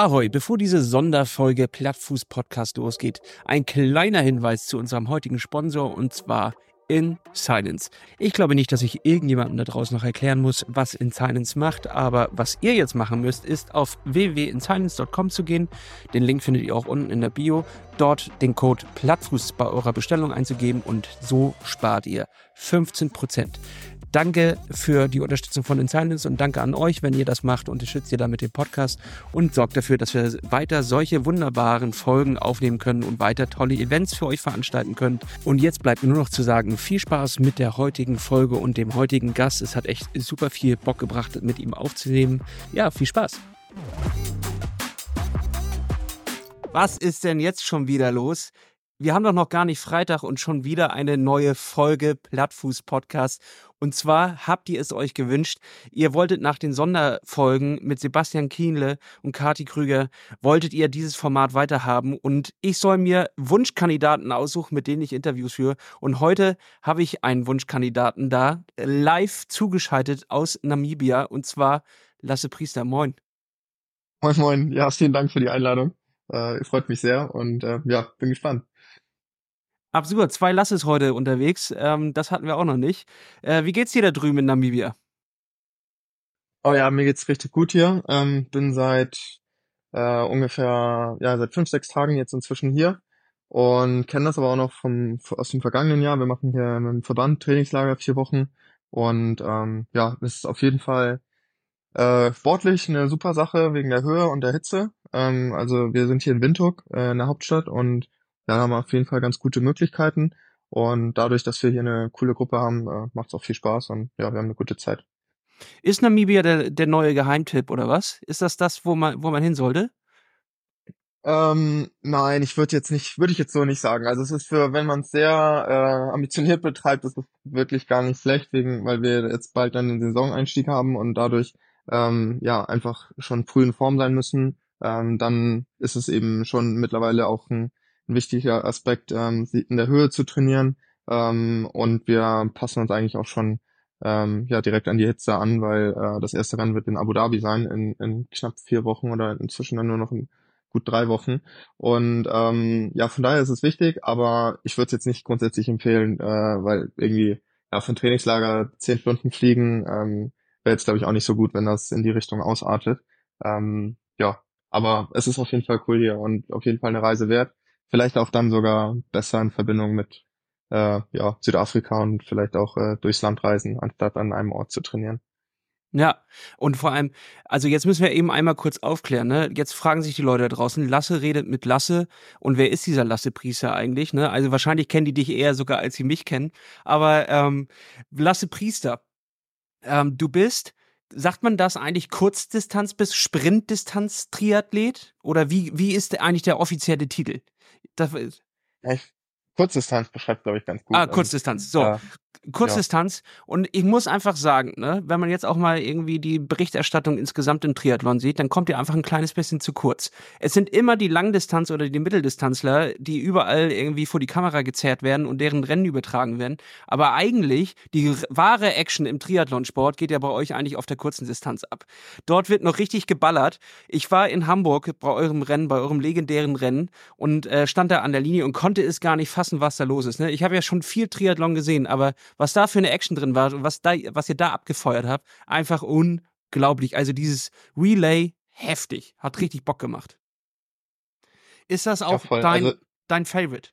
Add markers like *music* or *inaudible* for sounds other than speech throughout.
Ahoi, bevor diese Sonderfolge Plattfuß Podcast losgeht, ein kleiner Hinweis zu unserem heutigen Sponsor und zwar in Silence. Ich glaube nicht, dass ich irgendjemandem da draußen noch erklären muss, was In Silence macht, aber was ihr jetzt machen müsst, ist auf www.insilence.com zu gehen. Den Link findet ihr auch unten in der Bio. Dort den Code Plattfuß bei eurer Bestellung einzugeben und so spart ihr 15%. Danke für die Unterstützung von Insilence und danke an euch, wenn ihr das macht. Unterstützt ihr damit den Podcast und sorgt dafür, dass wir weiter solche wunderbaren Folgen aufnehmen können und weiter tolle Events für euch veranstalten können. Und jetzt bleibt mir nur noch zu sagen, viel Spaß mit der heutigen Folge und dem heutigen Gast. Es hat echt super viel Bock gebracht, mit ihm aufzunehmen. Ja, viel Spaß. Was ist denn jetzt schon wieder los? Wir haben doch noch gar nicht Freitag und schon wieder eine neue Folge Plattfuß Podcast. Und zwar habt ihr es euch gewünscht. Ihr wolltet nach den Sonderfolgen mit Sebastian Kienle und Kati Krüger, wolltet ihr dieses Format weiterhaben. Und ich soll mir Wunschkandidaten aussuchen, mit denen ich Interviews führe. Und heute habe ich einen Wunschkandidaten da, live zugeschaltet aus Namibia. Und zwar Lasse Priester. Moin. Moin, moin. Ja, vielen Dank für die Einladung. Äh, freut mich sehr und äh, ja, bin gespannt. Absolut, zwei Lasses heute unterwegs. Ähm, das hatten wir auch noch nicht. Äh, wie geht's dir da drüben in Namibia? Oh ja, mir geht's richtig gut hier. Ähm, bin seit äh, ungefähr, ja, seit fünf, sechs Tagen jetzt inzwischen hier und kenne das aber auch noch vom, aus dem vergangenen Jahr. Wir machen hier dem Verband Trainingslager vier Wochen und ähm, ja, es ist auf jeden Fall äh, sportlich eine super Sache wegen der Höhe und der Hitze. Ähm, also wir sind hier in Windhoek, äh, in der Hauptstadt und ja, haben wir auf jeden Fall ganz gute Möglichkeiten. Und dadurch, dass wir hier eine coole Gruppe haben, äh, macht es auch viel Spaß und ja, wir haben eine gute Zeit. Ist Namibia der, der neue Geheimtipp oder was? Ist das das, wo man, wo man hin sollte? Ähm, nein, ich würde jetzt nicht, würde ich jetzt so nicht sagen. Also es ist für, wenn man es sehr äh, ambitioniert betreibt, ist es wirklich gar nicht schlecht, wegen, weil wir jetzt bald dann den Saisoneinstieg haben und dadurch ähm, ja einfach schon früh in Form sein müssen. Ähm, dann ist es eben schon mittlerweile auch ein ein wichtiger Aspekt, ähm, in der Höhe zu trainieren. Ähm, und wir passen uns eigentlich auch schon ähm, ja direkt an die Hitze an, weil äh, das erste Rennen wird in Abu Dhabi sein in, in knapp vier Wochen oder inzwischen dann nur noch in gut drei Wochen. Und ähm, ja, von daher ist es wichtig, aber ich würde es jetzt nicht grundsätzlich empfehlen, äh, weil irgendwie ja für ein Trainingslager zehn Stunden fliegen ähm, wäre jetzt glaube ich auch nicht so gut, wenn das in die Richtung ausartet. Ähm, ja, aber es ist auf jeden Fall cool hier und auf jeden Fall eine Reise wert vielleicht auch dann sogar besser in Verbindung mit äh, ja, Südafrika und vielleicht auch äh, durchs Land reisen, anstatt an einem Ort zu trainieren. Ja, und vor allem, also jetzt müssen wir eben einmal kurz aufklären, ne? Jetzt fragen sich die Leute da draußen, Lasse redet mit Lasse und wer ist dieser Lasse Priester eigentlich, ne? Also wahrscheinlich kennen die dich eher sogar, als sie mich kennen. Aber ähm, Lasse Priester, ähm, du bist, sagt man das eigentlich Kurzdistanz bis Sprintdistanz Triathlet? Oder wie, wie ist eigentlich der offizielle Titel? Das. Ja, ich, Kurzdistanz beschreibt, glaube ich, ganz gut. Ah, also, Kurzdistanz. So. Ja. Kurzdistanz. Ja. Und ich muss einfach sagen, ne, wenn man jetzt auch mal irgendwie die Berichterstattung insgesamt im Triathlon sieht, dann kommt ihr einfach ein kleines bisschen zu kurz. Es sind immer die Langdistanz- oder die Mitteldistanzler, die überall irgendwie vor die Kamera gezerrt werden und deren Rennen übertragen werden. Aber eigentlich, die wahre Action im Triathlonsport geht ja bei euch eigentlich auf der kurzen Distanz ab. Dort wird noch richtig geballert. Ich war in Hamburg bei eurem Rennen, bei eurem legendären Rennen und äh, stand da an der Linie und konnte es gar nicht fassen, was da los ist. Ne? Ich habe ja schon viel Triathlon gesehen, aber was da für eine Action drin war und was, da, was ihr da abgefeuert habt, einfach unglaublich. Also dieses Relay, heftig. Hat richtig Bock gemacht. Ist das auch ja, dein, also, dein Favorite?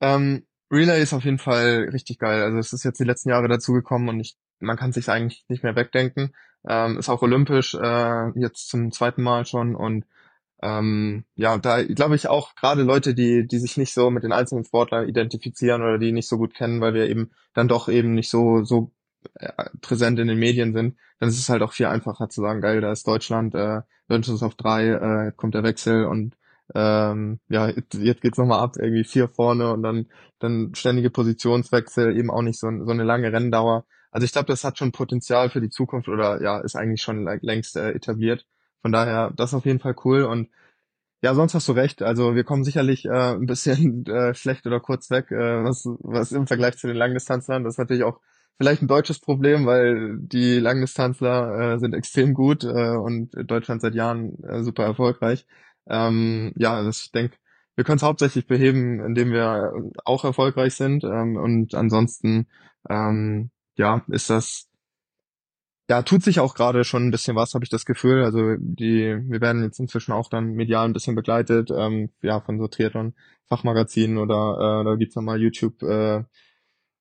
Ähm, Relay ist auf jeden Fall richtig geil. Also es ist jetzt die letzten Jahre dazugekommen und ich, man kann sich eigentlich nicht mehr wegdenken. Ähm, ist auch olympisch, äh, jetzt zum zweiten Mal schon und ähm, ja, da glaube ich auch gerade Leute, die, die sich nicht so mit den einzelnen Sportlern identifizieren oder die nicht so gut kennen, weil wir eben dann doch eben nicht so, so äh, präsent in den Medien sind, dann ist es halt auch viel einfacher zu sagen, geil, da ist Deutschland, äh, uns auf drei, äh, kommt der Wechsel und ähm, ja, jetzt geht's nochmal ab, irgendwie vier vorne und dann, dann ständige Positionswechsel, eben auch nicht so, so eine lange Renndauer. Also ich glaube, das hat schon Potenzial für die Zukunft oder ja, ist eigentlich schon längst äh, etabliert. Von daher, das ist auf jeden Fall cool und ja, sonst hast du recht. Also wir kommen sicherlich äh, ein bisschen *laughs* äh, schlecht oder kurz weg, äh, was, was im Vergleich zu den Langdistanzlern. Das ist natürlich auch vielleicht ein deutsches Problem, weil die Langdistanzler äh, sind extrem gut äh, und Deutschland seit Jahren äh, super erfolgreich. Ähm, ja, also ich denke, wir können es hauptsächlich beheben, indem wir auch erfolgreich sind. Ähm, und ansonsten, ähm, ja, ist das, ja, tut sich auch gerade schon ein bisschen was, habe ich das Gefühl. Also die, wir werden jetzt inzwischen auch dann medial ein bisschen begleitet, ähm, ja, von so Triathlon-Fachmagazinen oder äh, da gibt's nochmal YouTube äh,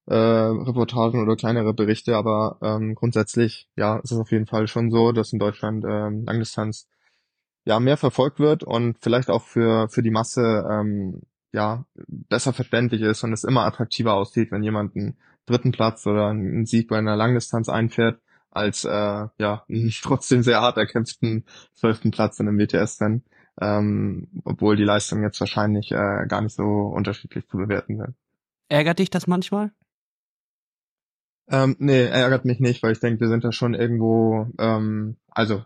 äh, Reportagen oder kleinere Berichte, aber ähm, grundsätzlich, ja, ist es auf jeden Fall schon so, dass in Deutschland ähm, Langdistanz ja mehr verfolgt wird und vielleicht auch für für die Masse ähm, ja besser verständlich ist und es immer attraktiver aussieht, wenn jemand einen dritten Platz oder einen Sieg bei einer Langdistanz einfährt, als äh, ja *laughs* trotzdem sehr hart erkämpften zwölften Platz in einem WTS-Rennen, ähm, obwohl die Leistungen jetzt wahrscheinlich äh, gar nicht so unterschiedlich zu bewerten sind. Ärgert dich das manchmal? Ähm, nee, ärgert mich nicht, weil ich denke, wir sind da schon irgendwo, ähm, also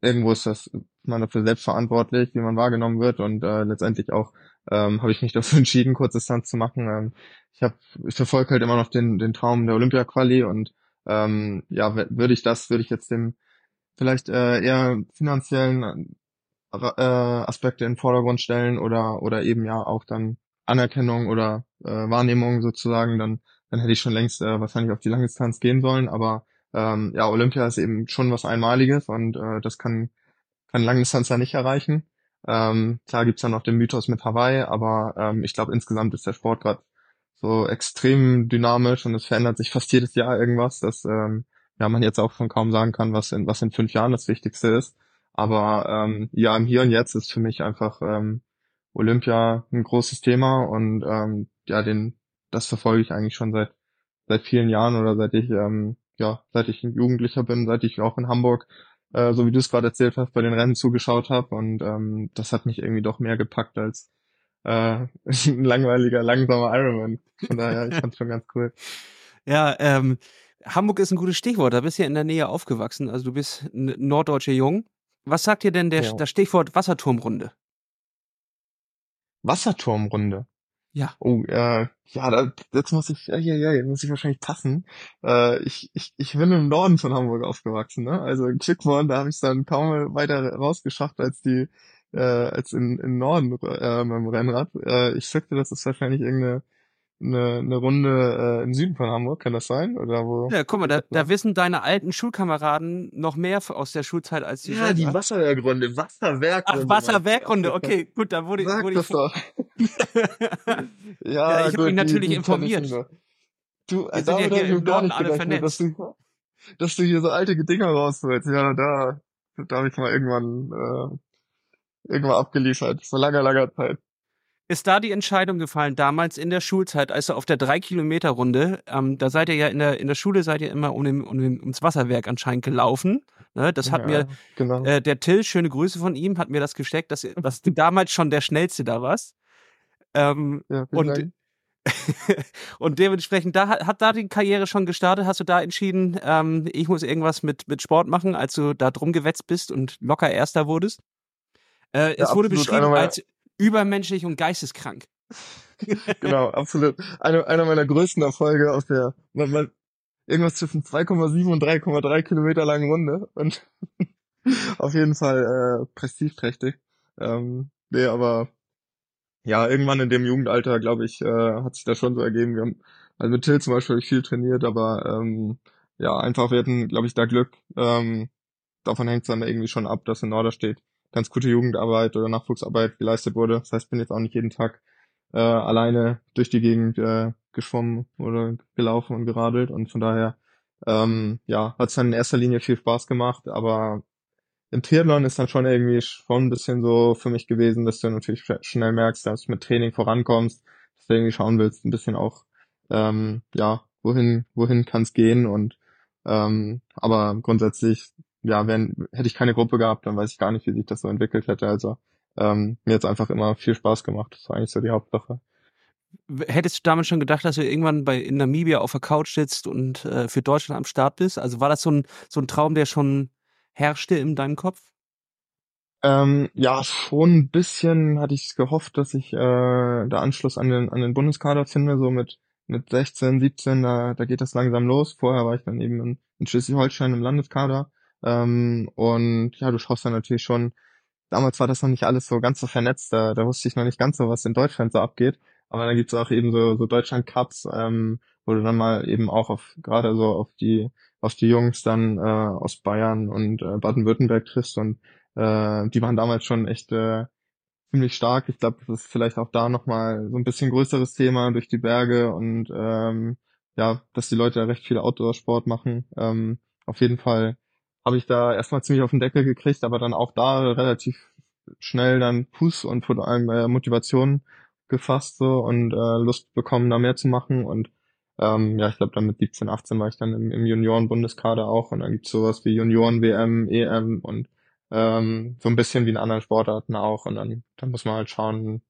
irgendwo ist das man dafür selbst verantwortlich, wie man wahrgenommen wird und äh, letztendlich auch ähm, habe ich mich *laughs* dafür entschieden, Kurzdistanz zu machen. Ähm, ich habe, ich verfolge halt immer noch den den Traum der Olympia-Quali und ähm, ja, würde ich das, würde ich jetzt dem vielleicht äh, eher finanziellen äh, Aspekte in den Vordergrund stellen oder oder eben ja auch dann Anerkennung oder äh, Wahrnehmung sozusagen, dann dann hätte ich schon längst äh, wahrscheinlich auf die Langdistanz gehen sollen. Aber ähm, ja, Olympia ist eben schon was Einmaliges und äh, das kann kann Langdistanzler nicht erreichen. Ähm, klar gibt's dann noch den Mythos mit Hawaii, aber ähm, ich glaube insgesamt ist der Sport gerade so extrem dynamisch und es verändert sich fast jedes Jahr irgendwas, dass ähm, ja man jetzt auch schon kaum sagen kann, was in was in fünf Jahren das Wichtigste ist. Aber ähm, ja, im Hier und Jetzt ist für mich einfach ähm, Olympia ein großes Thema und ähm, ja, den das verfolge ich eigentlich schon seit seit vielen Jahren oder seit ich ähm, ja seit ich ein Jugendlicher bin, seit ich auch in Hamburg äh, so wie du es gerade erzählt hast, bei den Rennen zugeschaut habe und ähm, das hat mich irgendwie doch mehr gepackt als äh, ein *laughs* langweiliger, langsamer Ironman. Von daher, ich fand's schon ganz cool. *laughs* Ja, ähm, Hamburg ist ein gutes Stichwort. Da bist du ja in der Nähe aufgewachsen. Also du bist ein norddeutscher Jung. Was sagt dir denn der, ja. das Stichwort Wasserturmrunde? Wasserturmrunde? Ja. Oh, äh, ja, da, jetzt muss ich, ja, ja, ja, jetzt muss ich wahrscheinlich passen. Äh, ich, ich, ich bin im Norden von Hamburg aufgewachsen, ne? Also in Quickborn, da habe ich dann kaum weiter rausgeschafft als die, äh, als in, in Norden äh, mit dem Rennrad. Äh, ich schätze, das ist wahrscheinlich irgendeine eine, eine Runde äh, im Süden von Hamburg, kann das sein? Oder wo? Ja, guck mal, da, da wissen deine alten Schulkameraden noch mehr aus der Schulzeit als die Ja, selber. die Wasserwerkrunde, Wasserwerkrunde. Ach, Wasserwerkrunde, okay, gut, da wurde, Sag wurde das ich. doch. ja, *laughs* ja, ich habe mich natürlich die, die informiert. Du, Wir sind ja hier im Norden alle vernetzt. Dass du, dass du hier so alte Dinger rausholst. Ja, da, da habe ich mal irgendwann, äh, irgendwann abgeliefert. Vor langer, langer Zeit ist da die Entscheidung gefallen, damals in der Schulzeit, also auf der Drei-Kilometer-Runde, ähm, da seid ihr ja in der, in der Schule, seid ihr immer um den, um den, ums Wasserwerk anscheinend gelaufen. Ne? Das hat ja, mir, genau. äh, der Till, schöne Grüße von ihm, hat mir das gesteckt, dass, dass du damals schon der Schnellste da warst. Ähm, ja, und, *laughs* und dementsprechend, da hat da die Karriere schon gestartet. Hast du da entschieden, ähm, ich muss irgendwas mit, mit Sport machen, als du da drum gewetzt bist und locker Erster wurdest? Äh, ja, es wurde beschrieben als übermenschlich und geisteskrank. *laughs* genau, absolut. Eine, einer meiner größten Erfolge aus der man, man, irgendwas zwischen 2,7 und 3,3 Kilometer langen Runde und *laughs* auf jeden Fall äh, prestigeträchtig. Ähm, nee, aber ja, irgendwann in dem Jugendalter, glaube ich, äh, hat sich das schon so ergeben. Wir haben also mit Till zum Beispiel viel trainiert, aber ähm, ja, einfach wir hatten, glaube ich, da Glück. Ähm, davon hängt es dann irgendwie schon ab, dass in Norder steht ganz gute Jugendarbeit oder Nachwuchsarbeit geleistet wurde. Das heißt, bin jetzt auch nicht jeden Tag äh, alleine durch die Gegend äh, geschwommen oder gelaufen und geradelt. Und von daher ähm, ja, hat es dann in erster Linie viel Spaß gemacht, aber im Triathlon ist dann schon irgendwie schon ein bisschen so für mich gewesen, dass du natürlich schnell merkst, dass du mit Training vorankommst, dass du irgendwie schauen willst, ein bisschen auch, ähm, ja, wohin, wohin kann es gehen. Und ähm, aber grundsätzlich ja, wenn, hätte ich keine Gruppe gehabt, dann weiß ich gar nicht, wie sich das so entwickelt hätte. Also ähm, mir hat einfach immer viel Spaß gemacht. Das war eigentlich so die Hauptsache. Hättest du damals schon gedacht, dass du irgendwann bei in Namibia auf der Couch sitzt und äh, für Deutschland am Start bist? Also war das so ein, so ein Traum, der schon herrschte in deinem Kopf? Ähm, ja, schon ein bisschen hatte ich gehofft, dass ich äh, der Anschluss an den, an den Bundeskader finde, so mit mit 16, 17, da, da geht das langsam los. Vorher war ich dann eben in, in Schleswig-Holstein im Landeskader. Ähm, und ja, du schaust dann natürlich schon, damals war das noch nicht alles so ganz so vernetzt, da, da wusste ich noch nicht ganz so, was in Deutschland so abgeht. Aber dann gibt's auch eben so, so Deutschland Cups, ähm, wo du dann mal eben auch auf, gerade so auf die, auf die Jungs dann äh, aus Bayern und äh, Baden-Württemberg triffst und äh, die waren damals schon echt äh, ziemlich stark. Ich glaube, das ist vielleicht auch da nochmal so ein bisschen größeres Thema durch die Berge und ähm, ja, dass die Leute da recht viel Outdoor-Sport machen. Ähm, auf jeden Fall habe ich da erstmal ziemlich auf den Deckel gekriegt, aber dann auch da relativ schnell dann Fuß und vor allem äh, Motivation gefasst so und äh, Lust bekommen, da mehr zu machen und ähm, ja, ich glaube dann mit 17, 18 war ich dann im, im Junioren-Bundeskader auch und dann gibt's sowas wie Junioren-WM, EM und ähm, so ein bisschen wie in anderen Sportarten auch. Und dann, dann muss man halt schauen,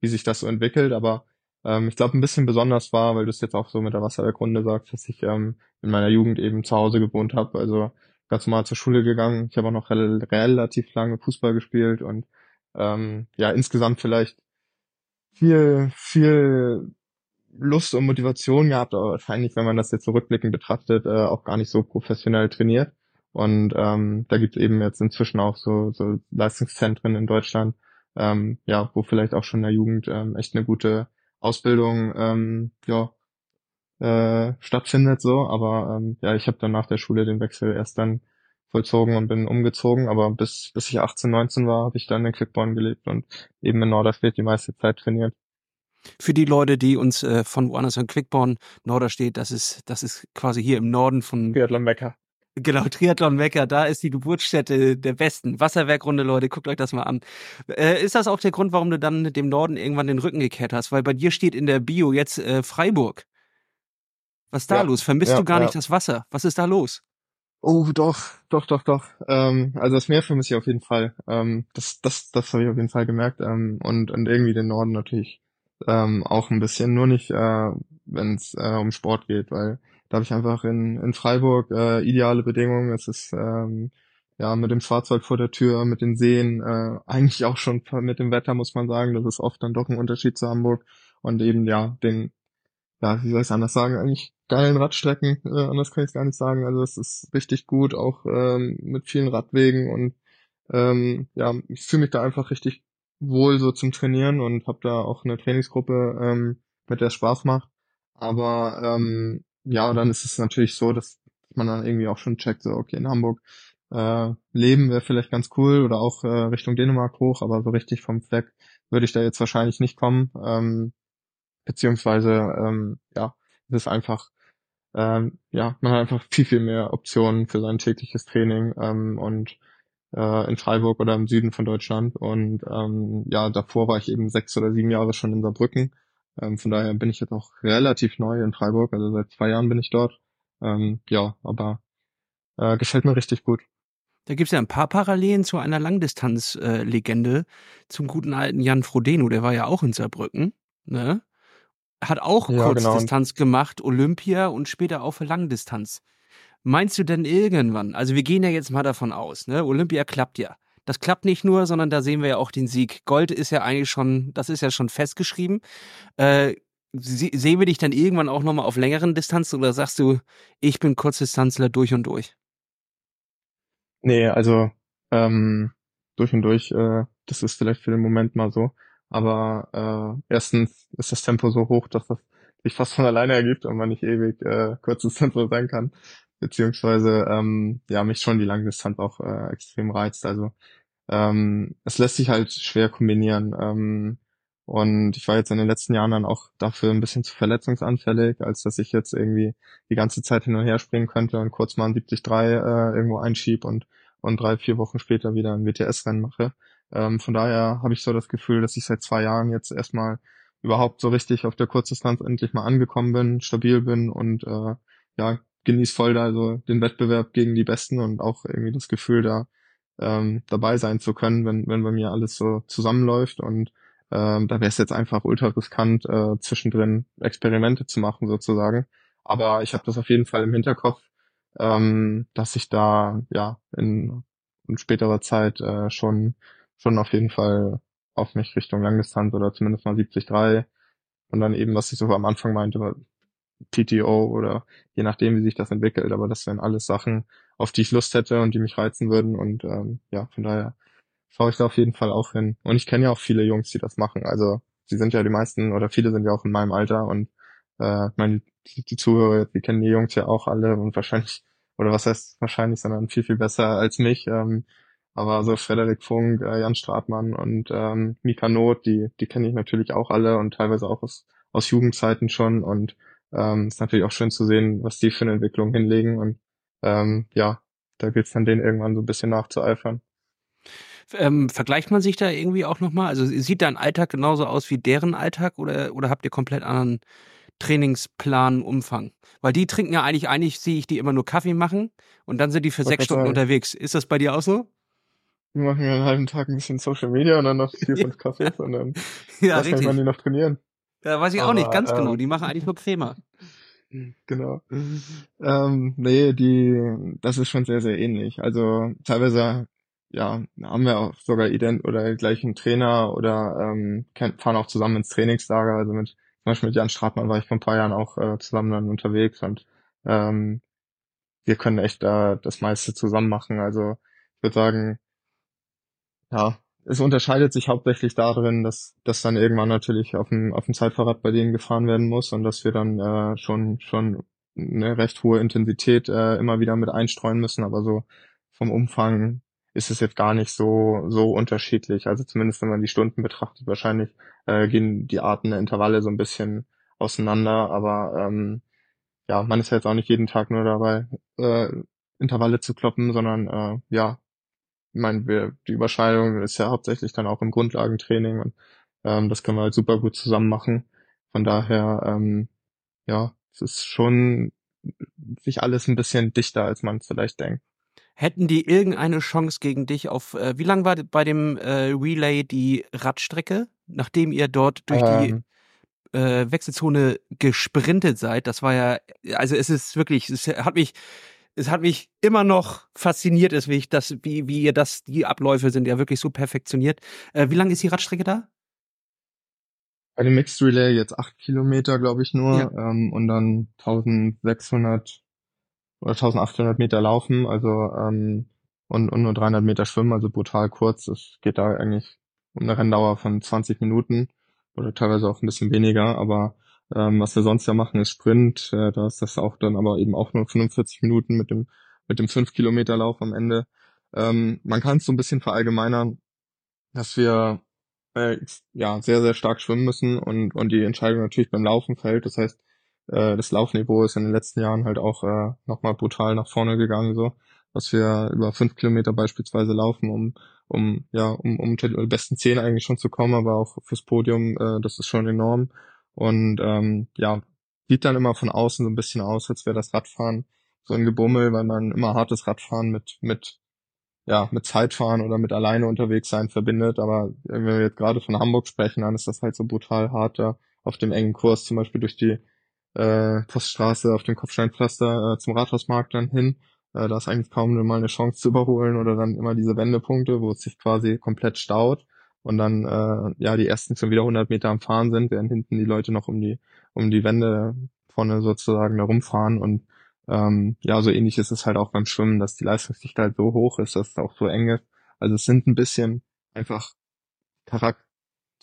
wie sich das so entwickelt. Aber ähm, ich glaube, ein bisschen besonders war, weil du es jetzt auch so mit der Wasserwerkrunde sagst, dass ich ähm, in meiner Jugend eben zu Hause gewohnt habe. Also ganz normal zur Schule gegangen. Ich habe auch noch rel relativ lange Fußball gespielt und ähm, ja, insgesamt vielleicht viel, viel Lust und Motivation gehabt, aber wahrscheinlich, wenn man das jetzt so rückblickend betrachtet, äh, auch gar nicht so professionell trainiert. Und ähm, da gibt es eben jetzt inzwischen auch so, so Leistungszentren in Deutschland, ähm, ja, wo vielleicht auch schon in der Jugend ähm, echt eine gute Ausbildung ähm, ja, äh, stattfindet so. Aber ähm, ja, ich habe dann nach der Schule den Wechsel erst dann vollzogen und bin umgezogen. Aber bis, bis ich 18, 19 war, habe ich dann in Quickborn gelebt und eben in Norderstedt die meiste Zeit trainiert. Für die Leute, die uns äh, von woanders hören, Quickborn, Norderstedt, das ist, das ist quasi hier im Norden von Triathlon Mekka. Genau, *laughs* Triathlon Wecker, da ist die Geburtsstätte der besten Wasserwerkrunde, Leute, guckt euch das mal an. Äh, ist das auch der Grund, warum du dann dem Norden irgendwann den Rücken gekehrt hast? Weil bei dir steht in der Bio jetzt äh, Freiburg. Was ist da ja, los? Vermisst ja, du gar ja. nicht das Wasser? Was ist da los? Oh, doch, doch, doch, doch. Ähm, also das Meer vermisse ich auf jeden Fall. Ähm, das, das, das habe ich auf jeden Fall gemerkt. Ähm, und, und irgendwie den Norden natürlich ähm, auch ein bisschen, nur nicht, äh, wenn es äh, um Sport geht, weil da habe ich einfach in, in Freiburg äh, ideale Bedingungen. Es ist ähm, ja mit dem Fahrzeug vor der Tür, mit den Seen, äh, eigentlich auch schon mit dem Wetter muss man sagen, das ist oft dann doch ein Unterschied zu Hamburg und eben ja den ja wie soll ich es anders sagen eigentlich geilen Radstrecken, äh, anders kann ich es gar nicht sagen. Also es ist richtig gut, auch ähm, mit vielen Radwegen und ähm, ja ich fühle mich da einfach richtig wohl so zum Trainieren und habe da auch eine Trainingsgruppe, ähm, mit der es Spaß macht. Aber ähm, ja, dann ist es natürlich so, dass man dann irgendwie auch schon checkt, so, okay, in Hamburg äh, leben wäre vielleicht ganz cool oder auch äh, Richtung Dänemark hoch, aber so richtig vom Fleck würde ich da jetzt wahrscheinlich nicht kommen. Ähm, beziehungsweise, ähm, ja, es ist einfach, ähm, ja, man hat einfach viel, viel mehr Optionen für sein tägliches Training ähm, und äh, in Freiburg oder im Süden von Deutschland. Und ähm, ja, davor war ich eben sechs oder sieben Jahre schon in Saarbrücken ähm, von daher bin ich jetzt auch relativ neu in Freiburg, also seit zwei Jahren bin ich dort. Ähm, ja, aber äh, gefällt mir richtig gut. Da gibt's ja ein paar Parallelen zu einer Langdistanz-Legende, äh, zum guten alten Jan Frodeno, der war ja auch in Saarbrücken, ne? Hat auch ja, Kurzdistanz genau. gemacht, Olympia und später auch für Langdistanz. Meinst du denn irgendwann, also wir gehen ja jetzt mal davon aus, ne? Olympia klappt ja. Das klappt nicht nur, sondern da sehen wir ja auch den Sieg. Gold ist ja eigentlich schon, das ist ja schon festgeschrieben. Äh, sehen wir dich dann irgendwann auch nochmal auf längeren Distanzen oder sagst du, ich bin Kurzdistanzler durch und durch? Nee, also ähm, durch und durch, äh, das ist vielleicht für den Moment mal so. Aber äh, erstens ist das Tempo so hoch, dass das sich fast von alleine ergibt und man nicht ewig äh, Kurzdistanzler *laughs* sein kann beziehungsweise ähm, ja mich schon die Langdistanz auch äh, extrem reizt. Also ähm, es lässt sich halt schwer kombinieren. Ähm, und ich war jetzt in den letzten Jahren dann auch dafür ein bisschen zu verletzungsanfällig, als dass ich jetzt irgendwie die ganze Zeit hin und her springen könnte und kurz mal ein 73 äh, irgendwo einschieb und, und drei, vier Wochen später wieder ein WTS-Rennen mache. Ähm, von daher habe ich so das Gefühl, dass ich seit zwei Jahren jetzt erstmal überhaupt so richtig auf der Kurzdistanz endlich mal angekommen bin, stabil bin und äh, ja, genieß voll da so den Wettbewerb gegen die Besten und auch irgendwie das Gefühl, da ähm, dabei sein zu können, wenn, wenn bei mir alles so zusammenläuft. Und ähm, da wäre es jetzt einfach ultra riskant, äh, zwischendrin Experimente zu machen, sozusagen. Aber ich habe das auf jeden Fall im Hinterkopf, ähm, dass ich da ja in, in späterer Zeit äh, schon schon auf jeden Fall auf mich Richtung Langdistanz oder zumindest mal 73 und dann eben, was ich so am Anfang meinte, PTO oder je nachdem, wie sich das entwickelt. Aber das wären alles Sachen, auf die ich Lust hätte und die mich reizen würden. Und ähm, ja, von daher schaue ich da auf jeden Fall auch hin. Und ich kenne ja auch viele Jungs, die das machen. Also sie sind ja die meisten oder viele sind ja auch in meinem Alter und äh, meine die, die Zuhörer, die kennen die Jungs ja auch alle und wahrscheinlich oder was heißt wahrscheinlich, sondern viel viel besser als mich. Ähm, aber so Frederik Funk, äh, Jan Stratmann und ähm, Mika Not, die die kenne ich natürlich auch alle und teilweise auch aus aus Jugendzeiten schon und ähm, ist natürlich auch schön zu sehen, was die für eine Entwicklung hinlegen und ähm, ja, da gilt es dann denen irgendwann so ein bisschen nachzueifern. Ähm, vergleicht man sich da irgendwie auch nochmal? Also sieht dein Alltag genauso aus wie deren Alltag oder, oder habt ihr komplett anderen Trainingsplan, Umfang? Weil die trinken ja eigentlich, eigentlich sehe ich die immer nur Kaffee machen und dann sind die für sechs Stunden sagen. unterwegs. Ist das bei dir auch so? Wir machen ja einen halben Tag ein bisschen Social Media und dann noch *laughs* vier, fünf Kaffees und dann *laughs* ja, kann man die noch trainieren. Ja, weiß ich Aber, auch nicht ganz genau. ähm, genau. Die machen eigentlich nur Crema. Genau. *laughs* Ähm, nee, die, das ist schon sehr, sehr ähnlich. Also teilweise ja, haben wir auch sogar ident oder gleichen Trainer oder ähm, fahren auch zusammen ins Trainingslager. Also mit zum Beispiel mit Jan Stratmann war ich vor ein paar Jahren auch äh, zusammen dann unterwegs und ähm, wir können echt äh, das meiste zusammen machen. Also ich würde sagen, ja, es unterscheidet sich hauptsächlich darin, dass dass dann irgendwann natürlich auf dem auf dem Zeitfahrrad bei denen gefahren werden muss und dass wir dann äh, schon schon eine recht hohe Intensität äh, immer wieder mit einstreuen müssen, aber so vom Umfang ist es jetzt gar nicht so so unterschiedlich. Also zumindest wenn man die Stunden betrachtet, wahrscheinlich äh, gehen die Arten der Intervalle so ein bisschen auseinander, aber ähm, ja, man ist ja jetzt auch nicht jeden Tag nur dabei, äh, Intervalle zu kloppen, sondern äh, ja, ich meine, wir, die Überschneidung ist ja hauptsächlich dann auch im Grundlagentraining und ähm, das können wir halt super gut zusammen machen. Von daher, ähm, ja, es ist schon sich alles ein bisschen dichter, als man es vielleicht denkt. Hätten die irgendeine Chance gegen dich auf, äh, wie lang war bei dem äh, Relay die Radstrecke, nachdem ihr dort durch ähm. die äh, Wechselzone gesprintet seid? Das war ja, also es ist wirklich, es hat mich, es hat mich immer noch fasziniert, deswegen, dass, wie, wie ihr das, die Abläufe sind ja wirklich so perfektioniert. Äh, wie lang ist die Radstrecke da? Bei dem Mixed Relay jetzt acht Kilometer, glaube ich nur, ja. ähm, und dann 1600 oder 1800 Meter laufen, also ähm, und, und nur 300 Meter schwimmen, also brutal kurz. Es geht da eigentlich um eine Renndauer von 20 Minuten oder teilweise auch ein bisschen weniger, aber ähm, was wir sonst ja machen, ist Sprint. Äh, da ist das auch dann aber eben auch nur 45 Minuten mit dem mit dem 5 Kilometer Lauf am Ende. Ähm, man kann es so ein bisschen verallgemeinern, dass wir äh, ja sehr sehr stark schwimmen müssen und und die Entscheidung natürlich beim Laufen fällt. Das heißt, äh, das Laufniveau ist in den letzten Jahren halt auch äh, nochmal brutal nach vorne gegangen, so dass wir über fünf Kilometer beispielsweise laufen, um um ja um um besten zehn eigentlich schon zu kommen, aber auch fürs Podium, äh, das ist schon enorm und ähm, ja sieht dann immer von außen so ein bisschen aus, als wäre das Radfahren so ein Gebummel, weil man immer hartes Radfahren mit mit ja mit Zeitfahren oder mit alleine unterwegs sein verbindet, aber wenn wir jetzt gerade von Hamburg sprechen, dann ist das halt so brutal hart da auf dem engen Kurs, zum Beispiel durch die äh, Poststraße auf dem Kopfsteinpflaster äh, zum Rathausmarkt dann hin. Äh, da ist eigentlich kaum mal eine Chance zu überholen oder dann immer diese Wendepunkte, wo es sich quasi komplett staut und dann äh, ja die ersten schon wieder 100 Meter am Fahren sind, während hinten die Leute noch um die um die Wände vorne sozusagen da rumfahren und ähm, ja, so ähnlich ist es halt auch beim Schwimmen, dass die Leistungsdichte halt so hoch ist, dass es auch so eng ist. Also es sind ein bisschen einfach Charakter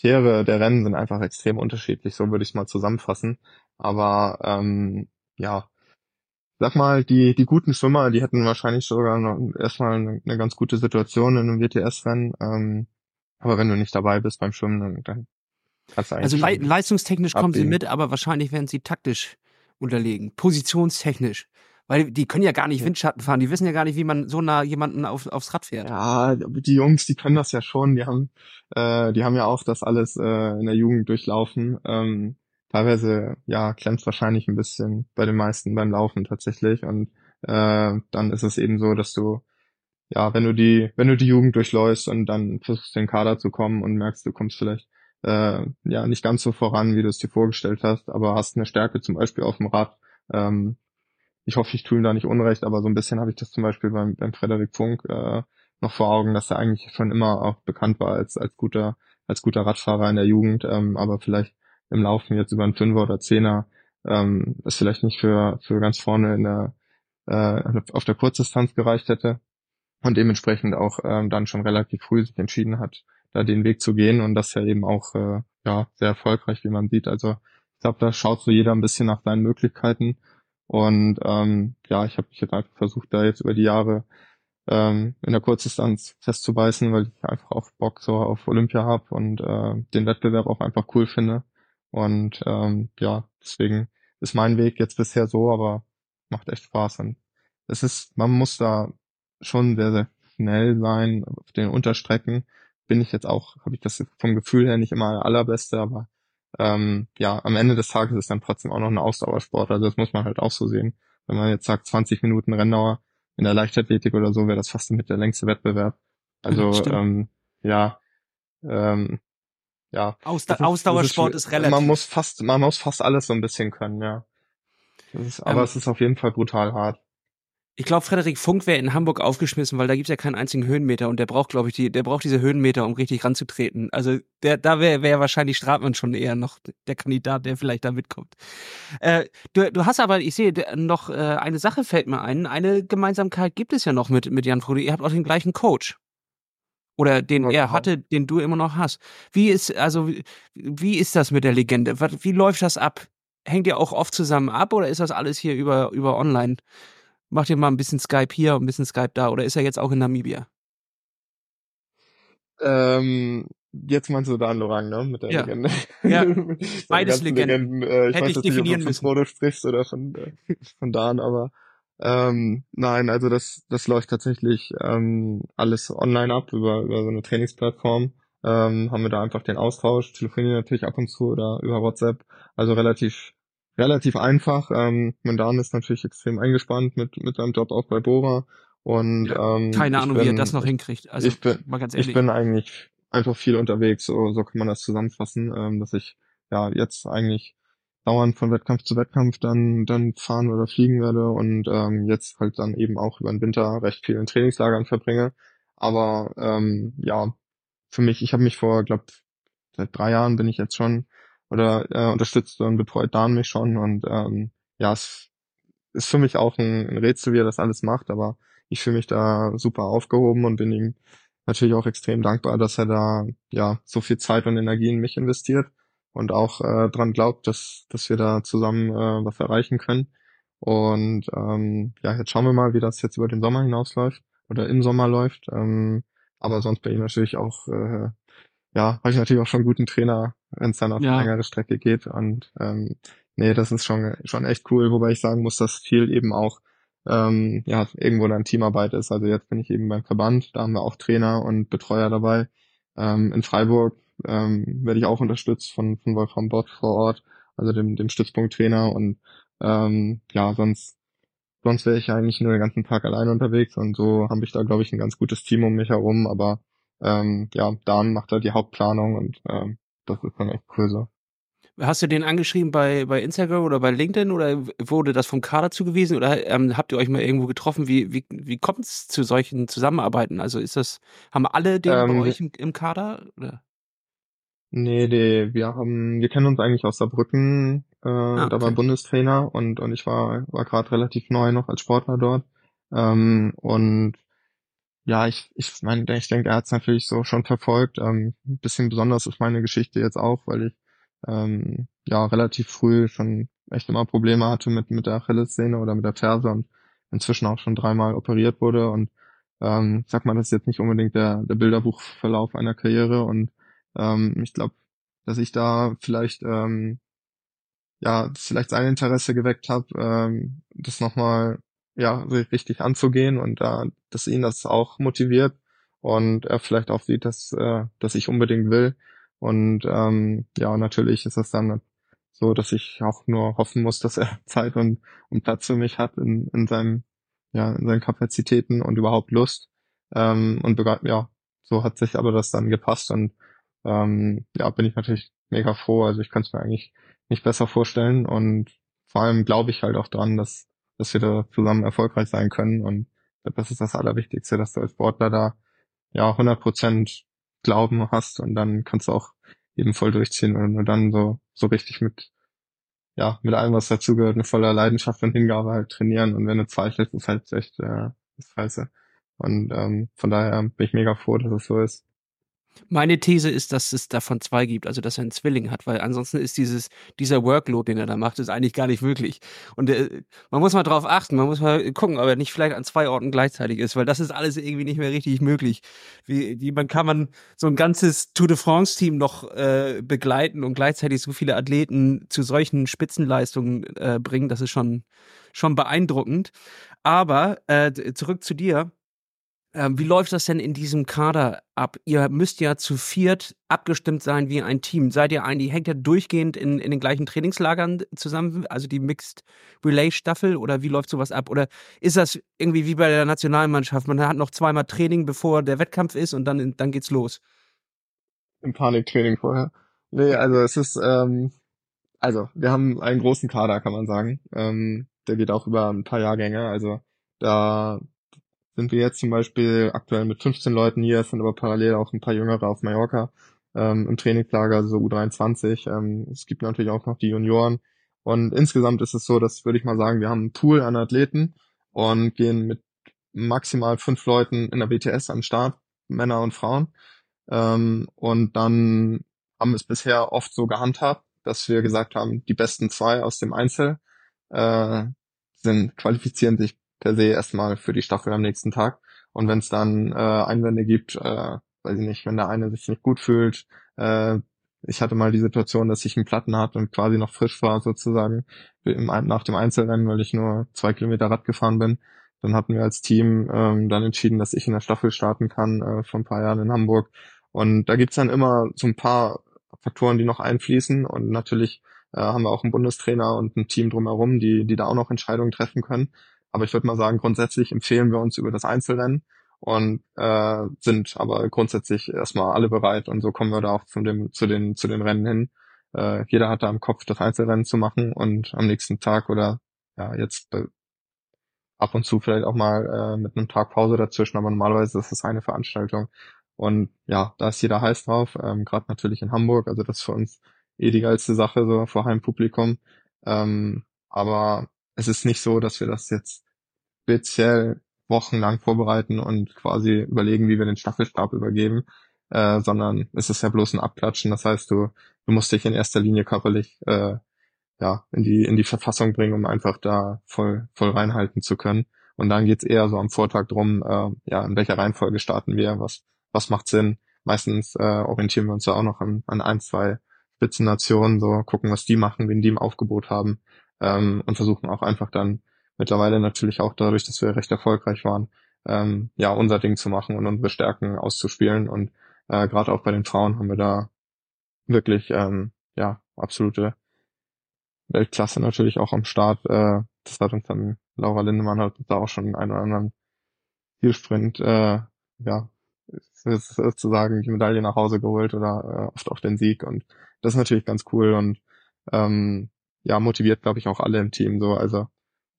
Charaktere der Rennen sind einfach extrem unterschiedlich, so würde ich es mal zusammenfassen. Aber ähm, ja, sag mal, die, die guten Schwimmer, die hätten wahrscheinlich sogar noch erstmal eine ganz gute Situation in einem WTS-Rennen. Ähm, aber wenn du nicht dabei bist beim Schwimmen, dann, dann kannst du eigentlich. Also le leistungstechnisch abbiegen. kommen sie mit, aber wahrscheinlich werden sie taktisch unterlegen, positionstechnisch. Weil die können ja gar nicht Windschatten fahren, die wissen ja gar nicht, wie man so nah jemanden auf, aufs Rad fährt. Ja, die Jungs, die können das ja schon, die haben, äh, die haben ja auch das alles äh, in der Jugend durchlaufen. Ähm, teilweise, ja, klemmt wahrscheinlich ein bisschen bei den meisten beim Laufen tatsächlich. Und äh, dann ist es eben so, dass du, ja, wenn du die, wenn du die Jugend durchläufst und dann versuchst den Kader zu kommen und merkst, du kommst vielleicht äh, ja nicht ganz so voran, wie du es dir vorgestellt hast, aber hast eine Stärke zum Beispiel auf dem Rad, ähm, ich hoffe, ich tue ihm da nicht unrecht, aber so ein bisschen habe ich das zum Beispiel beim, beim Frederik Funk äh, noch vor Augen, dass er eigentlich schon immer auch bekannt war als, als guter, als guter Radfahrer in der Jugend, ähm, aber vielleicht im Laufen jetzt über einen Fünfer oder Zehner ähm, es vielleicht nicht für, für ganz vorne in der, äh, auf der Kurzdistanz gereicht hätte und dementsprechend auch ähm, dann schon relativ früh sich entschieden hat, da den Weg zu gehen und das ja eben auch äh, ja sehr erfolgreich, wie man sieht. Also ich glaube, da schaut so jeder ein bisschen nach seinen Möglichkeiten und ähm, ja, ich habe mich jetzt einfach versucht, da jetzt über die Jahre ähm, in der Kurzdistanz festzubeißen, weil ich einfach auch Bock so auf Olympia habe und äh, den Wettbewerb auch einfach cool finde. Und ähm, ja, deswegen ist mein Weg jetzt bisher so, aber macht echt Spaß. Und es ist, man muss da schon sehr, sehr schnell sein. Auf den Unterstrecken bin ich jetzt auch, habe ich das vom Gefühl her nicht immer der allerbeste, aber ähm, ja, am Ende des Tages ist dann trotzdem auch noch ein Ausdauersport. Also das muss man halt auch so sehen. Wenn man jetzt sagt, 20 Minuten Renndauer in der Leichtathletik oder so, wäre das fast mit der längste Wettbewerb. Also ähm, ja, ähm, ja. Ausda Ausdauersport ist, ist, relativ. Man muss fast, man muss fast alles so ein bisschen können, ja. Ist, aber ähm, es ist auf jeden Fall brutal hart. Ich glaube, Frederik Funk wäre in Hamburg aufgeschmissen, weil da gibt's ja keinen einzigen Höhenmeter und der braucht, glaube ich, die, der braucht diese Höhenmeter, um richtig ranzutreten. Also der, da wäre wär wahrscheinlich Stratmann schon eher noch der Kandidat, der vielleicht da mitkommt. Äh, du, du hast aber, ich sehe, noch äh, eine Sache fällt mir ein. Eine Gemeinsamkeit gibt es ja noch mit, mit Jan Frode. Ihr habt auch den gleichen Coach. Oder den er hatte, den du immer noch hast. Wie ist, also, wie ist das mit der Legende? Wie läuft das ab? Hängt ihr auch oft zusammen ab oder ist das alles hier über, über online? Macht ihr mal ein bisschen Skype hier und ein bisschen Skype da oder ist er jetzt auch in Namibia? Ähm, jetzt meinst du Dan Lorang, ne? Mit der ja. Legende. *laughs* Ja, *laughs* beides Legenden. Legenden. Äh, ich Hätte weiß ich nicht, definieren ob du müssen. von Frodo sprichst oder von, äh, von Dan, aber ähm, nein, also das, das läuft tatsächlich ähm, alles online ab über, über so eine Trainingsplattform. Ähm, haben wir da einfach den Austausch, telefonieren natürlich ab und zu oder über WhatsApp. Also relativ relativ einfach. Ähm, Mendan ist natürlich extrem eingespannt mit, mit seinem Job auch bei Bora. Und ja, ähm, keine Ahnung, bin, wie er das noch hinkriegt. Also ich bin, mal ganz ehrlich. Ich bin eigentlich einfach viel unterwegs, so, so kann man das zusammenfassen, ähm, dass ich ja jetzt eigentlich dauernd von Wettkampf zu Wettkampf dann dann fahren oder fliegen werde und ähm, jetzt halt dann eben auch über den Winter recht viel in Trainingslagern verbringe. Aber ähm, ja, für mich, ich habe mich vor, glaube seit drei Jahren bin ich jetzt schon oder äh, unterstützt und betreut Dan mich schon und ähm, ja, es ist für mich auch ein, ein Rätsel, wie er das alles macht, aber ich fühle mich da super aufgehoben und bin ihm natürlich auch extrem dankbar, dass er da ja so viel Zeit und Energie in mich investiert und auch äh, dran glaubt, dass dass wir da zusammen äh, was erreichen können. Und ähm, ja, jetzt schauen wir mal, wie das jetzt über den Sommer hinausläuft oder im Sommer läuft. Ähm, aber sonst bei ihm natürlich auch äh, ja, habe ich natürlich auch schon einen guten Trainer, wenn es dann auf ja. eine längere Strecke geht. Und ähm, nee, das ist schon, schon echt cool, wobei ich sagen muss, dass viel eben auch ähm, ja, irgendwo dann Teamarbeit ist. Also jetzt bin ich eben beim Verband, da haben wir auch Trainer und Betreuer dabei. Ähm, in Freiburg ähm, werde ich auch unterstützt von, von Wolfram Bott vor Ort, also dem, dem Stützpunkttrainer und ähm, ja, sonst sonst wäre ich eigentlich nur den ganzen Tag allein unterwegs und so habe ich da, glaube ich, ein ganz gutes Team um mich herum, aber ähm, ja, Dan macht da die Hauptplanung und ähm, das ist dann echt cool so. Hast du den angeschrieben bei, bei Instagram oder bei LinkedIn oder wurde das vom Kader zugewiesen oder ähm, habt ihr euch mal irgendwo getroffen? Wie, wie, wie kommt es zu solchen Zusammenarbeiten? Also ist das, haben alle den ähm, bei euch im, im Kader? Oder? Nee, die, wir haben, wir kennen uns eigentlich aus Saarbrücken, äh, ah, okay. da war Bundestrainer und, und ich war, war gerade relativ neu noch als Sportler dort. Ähm, und ja, ich, ich meine, ich denke, er hat es natürlich so schon verfolgt. Ähm, ein bisschen besonders ist meine Geschichte jetzt auch, weil ich ähm, ja relativ früh schon echt immer Probleme hatte mit mit der Achillessehne oder mit der Ferse und inzwischen auch schon dreimal operiert wurde und ähm, sag mal, das ist jetzt nicht unbedingt der der Bilderbuchverlauf einer Karriere und ähm, ich glaube, dass ich da vielleicht ähm, ja vielleicht sein Interesse geweckt habe, ähm, das nochmal ja, richtig anzugehen und da, dass ihn das auch motiviert und er vielleicht auch sieht, dass, äh, dass ich unbedingt will. Und ähm, ja, natürlich ist es dann so, dass ich auch nur hoffen muss, dass er *laughs* Zeit und, und Platz für mich hat in, in seinem, ja, in seinen Kapazitäten und überhaupt Lust. Ähm, und ja, so hat sich aber das dann gepasst und ähm, ja, bin ich natürlich mega froh. Also ich kann es mir eigentlich nicht besser vorstellen und vor allem glaube ich halt auch dran, dass dass wir da zusammen erfolgreich sein können. Und das ist das Allerwichtigste, dass du als Sportler da ja 100 Prozent Glauben hast und dann kannst du auch eben voll durchziehen und dann so, so richtig mit, ja, mit allem, was dazugehört, eine voller Leidenschaft und Hingabe halt trainieren. Und wenn du zweifelst, ist halt echt äh, ist scheiße. Und ähm, von daher bin ich mega froh, dass es so ist. Meine These ist, dass es davon zwei gibt, also dass er einen Zwilling hat, weil ansonsten ist dieses, dieser Workload, den er da macht, ist eigentlich gar nicht möglich. Und äh, man muss mal drauf achten, man muss mal gucken, ob er nicht vielleicht an zwei Orten gleichzeitig ist, weil das ist alles irgendwie nicht mehr richtig möglich. Wie, wie man kann man so ein ganzes Tour de France-Team noch äh, begleiten und gleichzeitig so viele Athleten zu solchen Spitzenleistungen äh, bringen, das ist schon, schon beeindruckend. Aber äh, zurück zu dir wie läuft das denn in diesem Kader ab? Ihr müsst ja zu viert abgestimmt sein wie ein Team. Seid ihr eigentlich, hängt ihr durchgehend in, in den gleichen Trainingslagern zusammen, also die Mixed Relay Staffel oder wie läuft sowas ab? Oder ist das irgendwie wie bei der Nationalmannschaft? Man hat noch zweimal Training, bevor der Wettkampf ist und dann, dann geht's los. Im Paniktraining vorher. Nee, also es ist, ähm, also wir haben einen großen Kader, kann man sagen. Ähm, der geht auch über ein paar Jahrgänge. Also da sind wir jetzt zum Beispiel aktuell mit 15 Leuten hier, es sind aber parallel auch ein paar Jüngere auf Mallorca ähm, im Trainingslager, also so U23. Ähm, es gibt natürlich auch noch die Junioren. Und insgesamt ist es so, dass würde ich mal sagen, wir haben einen Pool an Athleten und gehen mit maximal fünf Leuten in der BTS den Start, Männer und Frauen. Ähm, und dann haben wir es bisher oft so gehandhabt, dass wir gesagt haben, die besten zwei aus dem Einzel äh, sind qualifizieren sich per se erstmal für die Staffel am nächsten Tag. Und wenn es dann äh, Einwände gibt, äh, weiß ich nicht, wenn der eine sich nicht gut fühlt, äh, ich hatte mal die Situation, dass ich einen Platten hatte und quasi noch frisch war sozusagen im, nach dem Einzelrennen, weil ich nur zwei Kilometer Rad gefahren bin. Dann hatten wir als Team ähm, dann entschieden, dass ich in der Staffel starten kann äh, vor ein paar Jahren in Hamburg. Und da gibt's dann immer so ein paar Faktoren, die noch einfließen. Und natürlich äh, haben wir auch einen Bundestrainer und ein Team drumherum, die, die da auch noch Entscheidungen treffen können. Aber ich würde mal sagen, grundsätzlich empfehlen wir uns über das Einzelrennen und äh, sind aber grundsätzlich erstmal alle bereit und so kommen wir da auch zu, dem, zu, den, zu den Rennen hin. Äh, jeder hat da im Kopf, das Einzelrennen zu machen und am nächsten Tag oder ja, jetzt ab und zu vielleicht auch mal äh, mit einem Tag Pause dazwischen, aber normalerweise ist es eine Veranstaltung. Und ja, da ist jeder heiß drauf, ähm, gerade natürlich in Hamburg, also das ist für uns eh die geilste Sache, so vor Heimpublikum. Ähm, aber es ist nicht so, dass wir das jetzt speziell wochenlang vorbereiten und quasi überlegen, wie wir den Staffelstab übergeben, äh, sondern es ist ja bloß ein Abklatschen. Das heißt, du, du musst dich in erster Linie körperlich äh, ja, in die, in die Verfassung bringen, um einfach da voll, voll reinhalten zu können. Und dann geht's eher so am Vortag drum, äh, ja, in welcher Reihenfolge starten wir, was, was macht Sinn. Meistens äh, orientieren wir uns ja auch noch an, an ein, zwei Spitzennationen, so gucken, was die machen, wen die im Aufgebot haben ähm, und versuchen auch einfach dann mittlerweile natürlich auch dadurch, dass wir recht erfolgreich waren, ähm, ja, unser Ding zu machen und unsere Stärken auszuspielen. Und äh, gerade auch bei den Frauen haben wir da wirklich ähm, ja absolute Weltklasse natürlich auch am Start. Äh, das hat uns dann Laura Lindemann hat da auch schon einen oder anderen Zielsprint äh, ja sozusagen die Medaille nach Hause geholt oder äh, oft auch den Sieg und das ist natürlich ganz cool und ähm, ja, motiviert, glaube ich, auch alle im Team so. Also,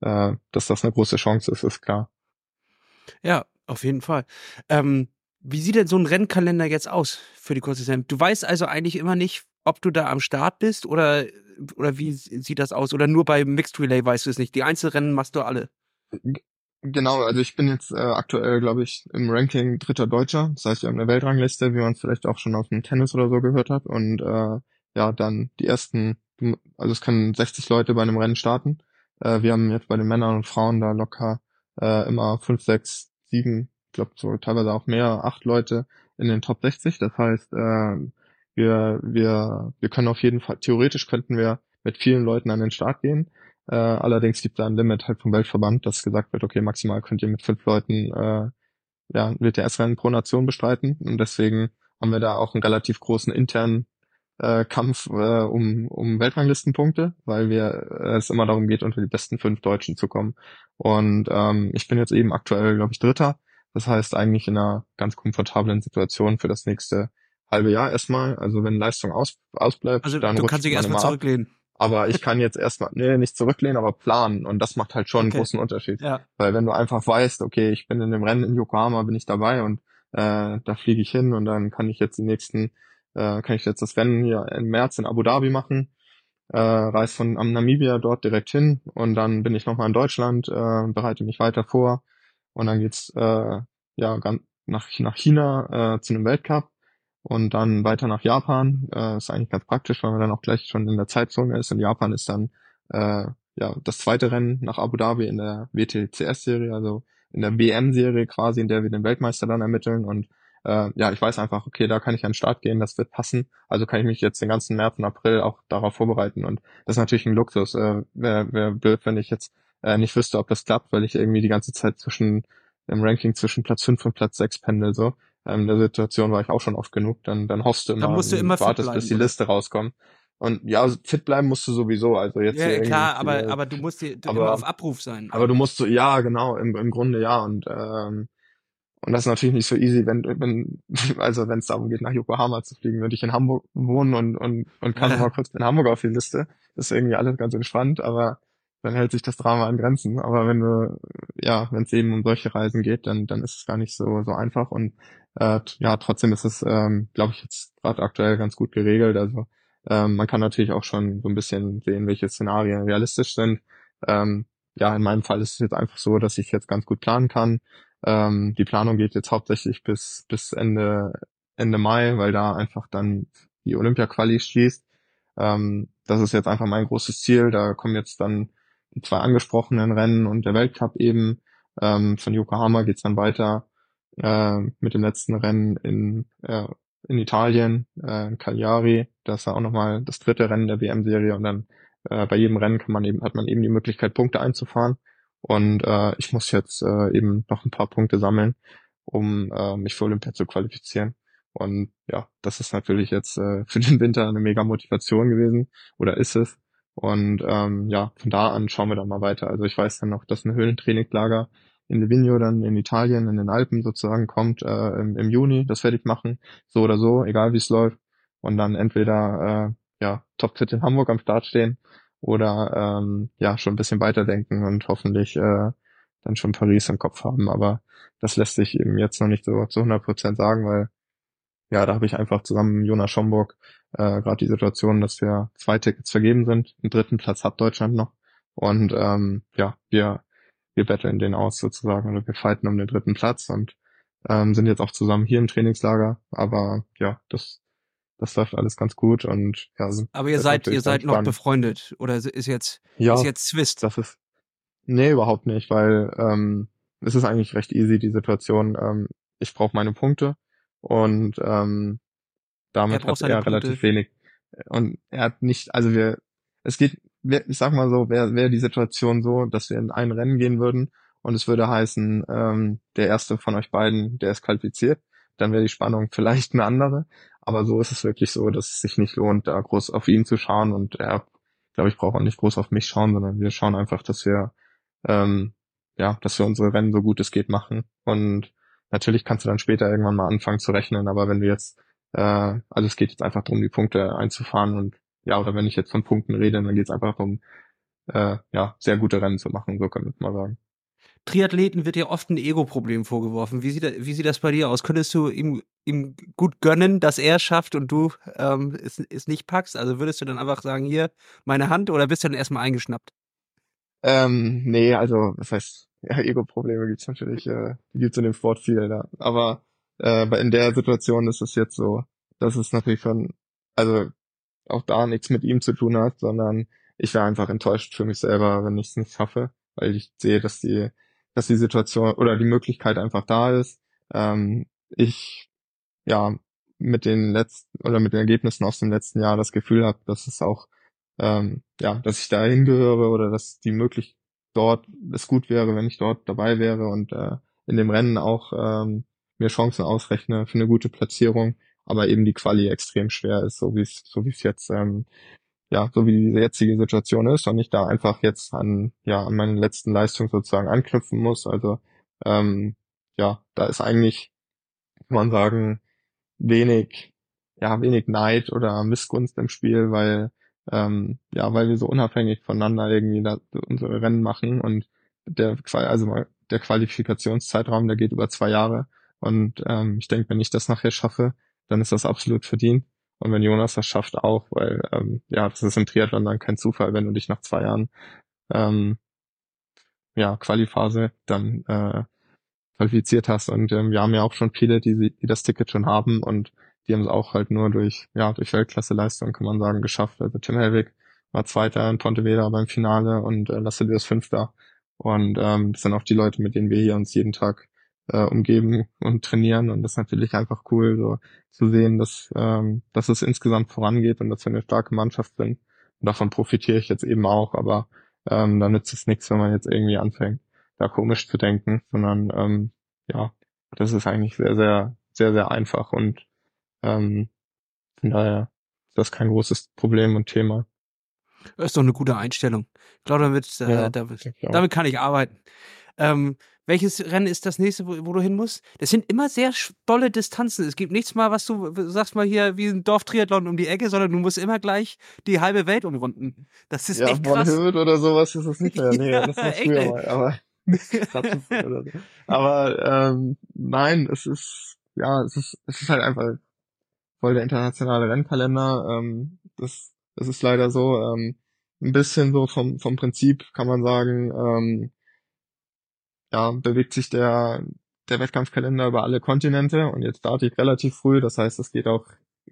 äh, dass das eine große Chance ist, ist klar. Ja, auf jeden Fall. Ähm, wie sieht denn so ein Rennkalender jetzt aus für die kurze Zeit? Du weißt also eigentlich immer nicht, ob du da am Start bist oder, oder wie sieht das aus? Oder nur bei Mixed Relay weißt du es nicht? Die Einzelrennen machst du alle. Genau, also ich bin jetzt äh, aktuell, glaube ich, im Ranking dritter Deutscher. Das heißt, wir haben eine Weltrangliste, wie man es vielleicht auch schon aus dem Tennis oder so gehört hat. Und äh, ja, dann die ersten also es können 60 Leute bei einem Rennen starten. Äh, wir haben jetzt bei den Männern und Frauen da locker äh, immer 5, 6, 7, ich glaube so teilweise auch mehr, 8 Leute in den Top 60. Das heißt, äh, wir, wir, wir können auf jeden Fall, theoretisch könnten wir mit vielen Leuten an den Start gehen. Äh, allerdings gibt es da ein Limit halt vom Weltverband, dass gesagt wird, okay, maximal könnt ihr mit fünf Leuten äh, ja, WTS-Rennen pro Nation bestreiten. Und deswegen haben wir da auch einen relativ großen internen äh, Kampf äh, um, um Weltranglistenpunkte, weil wir äh, es immer darum geht, unter die besten fünf Deutschen zu kommen. Und ähm, ich bin jetzt eben aktuell, glaube ich, Dritter. Das heißt eigentlich in einer ganz komfortablen Situation für das nächste halbe Jahr erstmal. Also wenn Leistung aus, ausbleibt, also dann du kannst dich erstmal zurücklehnen. Aber ich kann jetzt erstmal, nee, nicht zurücklehnen, aber planen. Und das macht halt schon okay. einen großen Unterschied. Ja. Weil wenn du einfach weißt, okay, ich bin in dem Rennen in Yokohama, bin ich dabei und äh, da fliege ich hin und dann kann ich jetzt die nächsten äh, kann ich jetzt das Rennen hier im März in Abu Dhabi machen äh, reise von am Namibia dort direkt hin und dann bin ich nochmal in Deutschland, äh, bereite mich weiter vor und dann geht's äh, ja ganz nach, nach China äh, zu einem Weltcup und dann weiter nach Japan. Äh, ist eigentlich ganz praktisch, weil man dann auch gleich schon in der Zeitzone ist. Und Japan ist dann äh, ja das zweite Rennen nach Abu Dhabi in der WTCS-Serie, also in der WM-Serie quasi, in der wir den Weltmeister dann ermitteln. Und äh, ja, ich weiß einfach, okay, da kann ich an den Start gehen, das wird passen. Also kann ich mich jetzt den ganzen März und April auch darauf vorbereiten. Und das ist natürlich ein Luxus. Äh, Wäre wär blöd, wenn ich jetzt äh, nicht wüsste, ob das klappt, weil ich irgendwie die ganze Zeit zwischen im Ranking zwischen Platz 5 und Platz 6 pendel so. Ähm, in der Situation war ich auch schon oft genug. Dann, dann hoffst du immer, dann musst du immer wartest, bleiben, bis die oder? Liste rauskommt. Und ja, also fit bleiben musst du sowieso. Also jetzt Ja, klar, aber, aber du musst dir aber- immer auf Abruf sein. aber du musst so, ja, genau, im, im Grunde ja. Und ähm, und das ist natürlich nicht so easy, wenn, wenn *laughs* also wenn es darum geht, nach Yokohama zu fliegen, würde ich in Hamburg wohnen und, und, und kann *laughs* mal kurz in Hamburg auf die Liste. Das ist irgendwie alles ganz entspannt, aber dann hält sich das Drama an Grenzen. Aber wenn du, ja, wenn es eben um solche Reisen geht, dann, dann ist es gar nicht so, so einfach. Und äh, ja, trotzdem ist es, ähm, glaube ich, jetzt gerade aktuell ganz gut geregelt. Also ähm, man kann natürlich auch schon so ein bisschen sehen, welche Szenarien realistisch sind. Ähm, ja, in meinem Fall ist es jetzt einfach so, dass ich jetzt ganz gut planen kann. Ähm, die Planung geht jetzt hauptsächlich bis, bis Ende, Ende Mai, weil da einfach dann die Olympia-Quali schließt. Ähm, das ist jetzt einfach mein großes Ziel. Da kommen jetzt dann die zwei angesprochenen Rennen und der Weltcup eben. Ähm, von Yokohama geht's dann weiter äh, mit dem letzten Rennen in, äh, in Italien, äh, in Cagliari. Das ja auch nochmal das dritte Rennen der WM-Serie und dann äh, bei jedem Rennen kann man eben, hat man eben die Möglichkeit, Punkte einzufahren. Und äh, ich muss jetzt äh, eben noch ein paar Punkte sammeln, um äh, mich für Olympia zu qualifizieren. Und ja, das ist natürlich jetzt äh, für den Winter eine mega Motivation gewesen oder ist es. Und ähm, ja, von da an schauen wir dann mal weiter. Also ich weiß dann noch, dass ein Höhlentrainingslager in Livigno dann in Italien, in den Alpen sozusagen kommt äh, im, im Juni. Das werde ich machen, so oder so, egal wie es läuft. Und dann entweder äh, ja topfit in Hamburg am Start stehen oder ähm, ja schon ein bisschen weiterdenken und hoffentlich äh, dann schon Paris im Kopf haben. Aber das lässt sich eben jetzt noch nicht so zu 100 Prozent sagen, weil ja, da habe ich einfach zusammen mit Jonas Schomburg äh, gerade die Situation, dass wir zwei Tickets vergeben sind. Einen dritten Platz hat Deutschland noch. Und ähm, ja, wir, wir betteln den aus sozusagen oder wir fighten um den dritten Platz und ähm, sind jetzt auch zusammen hier im Trainingslager. Aber ja, das, das läuft alles ganz gut und ja, Aber ihr seid, ihr seid noch befreundet oder ist jetzt, ja, ist jetzt Zwist? das ist nee, überhaupt nicht, weil ähm, es ist eigentlich recht easy, die Situation. Ähm, ich brauche meine Punkte und ähm, Er damit braucht hat er Punkte. relativ wenig. Und er hat nicht, also wir, es geht, ich sag mal so, wäre wär die Situation so, dass wir in ein Rennen gehen würden und es würde heißen, ähm, der erste von euch beiden, der ist qualifiziert, dann wäre die Spannung *laughs* vielleicht eine andere. Aber so ist es wirklich so, dass es sich nicht lohnt, da groß auf ihn zu schauen und er, glaube ich, braucht auch nicht groß auf mich schauen, sondern wir schauen einfach, dass wir, ähm, ja, dass wir unsere Rennen so gut es geht machen. Und natürlich kannst du dann später irgendwann mal anfangen zu rechnen, aber wenn du jetzt, äh, also es geht jetzt einfach darum, die Punkte einzufahren und ja, oder wenn ich jetzt von Punkten rede, dann geht es einfach darum, äh, ja, sehr gute Rennen zu machen, so wir es mal sagen. Triathleten wird ja oft ein Ego-Problem vorgeworfen. Wie sieht, da- wie sieht das bei dir aus? Könntest du ihm, ihm gut gönnen, dass er es schafft und du ähm, es, es nicht packst? Also würdest du dann einfach sagen, hier, meine Hand oder bist du dann erstmal eingeschnappt? Ähm, nee, also, das heißt, ja, Ego-Probleme gibt's natürlich, äh, die gibt's in dem Sport viel, ja. Aber äh, in der Situation ist es jetzt so, dass es natürlich schon, also auch da nichts mit ihm zu tun hat, sondern ich wäre einfach enttäuscht für mich selber, wenn ich es nicht schaffe, weil ich sehe, dass die, dass die Situation oder die Möglichkeit einfach da ist. Ähm, ich ja mit den letzten oder mit den Ergebnissen aus dem letzten Jahr das Gefühl habe, dass es auch ähm, ja, dass ich da hingehöre oder dass die möglich dort es gut wäre, wenn ich dort dabei wäre und äh, in dem Rennen auch ähm, mir Chancen ausrechne für eine gute Platzierung, aber eben die Quali extrem schwer ist, so wie es so wie es jetzt ähm, ja, so wie diese jetzige Situation ist und ich da einfach jetzt an ja an meine letzten Leistungen sozusagen anknüpfen muss. Also ähm, ja, da ist eigentlich, kann man sagen, wenig, ja, wenig Neid oder Missgunst im Spiel, weil ähm, ja, weil wir so unabhängig voneinander irgendwie da, unsere Rennen machen und der also der Qualifikationszeitraum, der geht über zwei Jahre und ähm, ich denke, wenn ich das nachher schaffe, dann ist das absolut verdient Und wenn Jonas das schafft, auch, weil ähm, ja, das ist im Triathlon dann kein Zufall, wenn du dich nach zwei Jahren ähm, ja, Qualiphase dann äh, qualifiziert hast. Und ähm, wir haben ja auch schon viele, die, die das Ticket schon haben und die haben es auch halt nur durch, ja, durch Weltklasse-Leistung, kann man sagen, geschafft. Also Tim Helwig war Zweiter in Pontevedra beim Finale und äh, Lasse ist Fünfter. Und ähm, das sind auch die Leute, mit denen wir hier uns jeden Tag äh, umgeben und trainieren. Und das ist natürlich einfach cool, so zu sehen, dass, ähm, dass es insgesamt vorangeht und dass wir eine starke Mannschaft sind. Und davon profitiere ich jetzt eben auch, aber ähm, da nützt es nichts, wenn man jetzt irgendwie anfängt, da komisch zu denken, sondern ähm, ja, das ist eigentlich sehr, sehr, sehr, sehr einfach und ähm, von daher ist das kein großes Problem und Thema. Das ist doch eine gute Einstellung. Ich glaube, damit, äh, ja, damit, damit kann ich arbeiten. Ähm, welches Rennen ist das nächste, wo, wo, du hin musst? Das sind immer sehr tolle Distanzen. Es gibt nichts mal, was du sagst mal hier wie ein Dorftriathlon um die Ecke, sondern du musst immer gleich die halbe Welt umrunden. Das ist ja, echt krass. Hürth oder sowas ist es nicht mehr. *laughs* Nee, ja, das war früher echt, mal. Aber, *laughs* aber ähm, nein, es ist ja, es ist es ist halt einfach voll der internationale Rennkalender. Ähm, das das ist leider so. Ähm, ein bisschen so vom vom Prinzip kann man sagen. Ähm, ja, bewegt sich der, der Wettkampfkalender über alle Kontinente und jetzt starte ich relativ früh, das heißt, es geht auch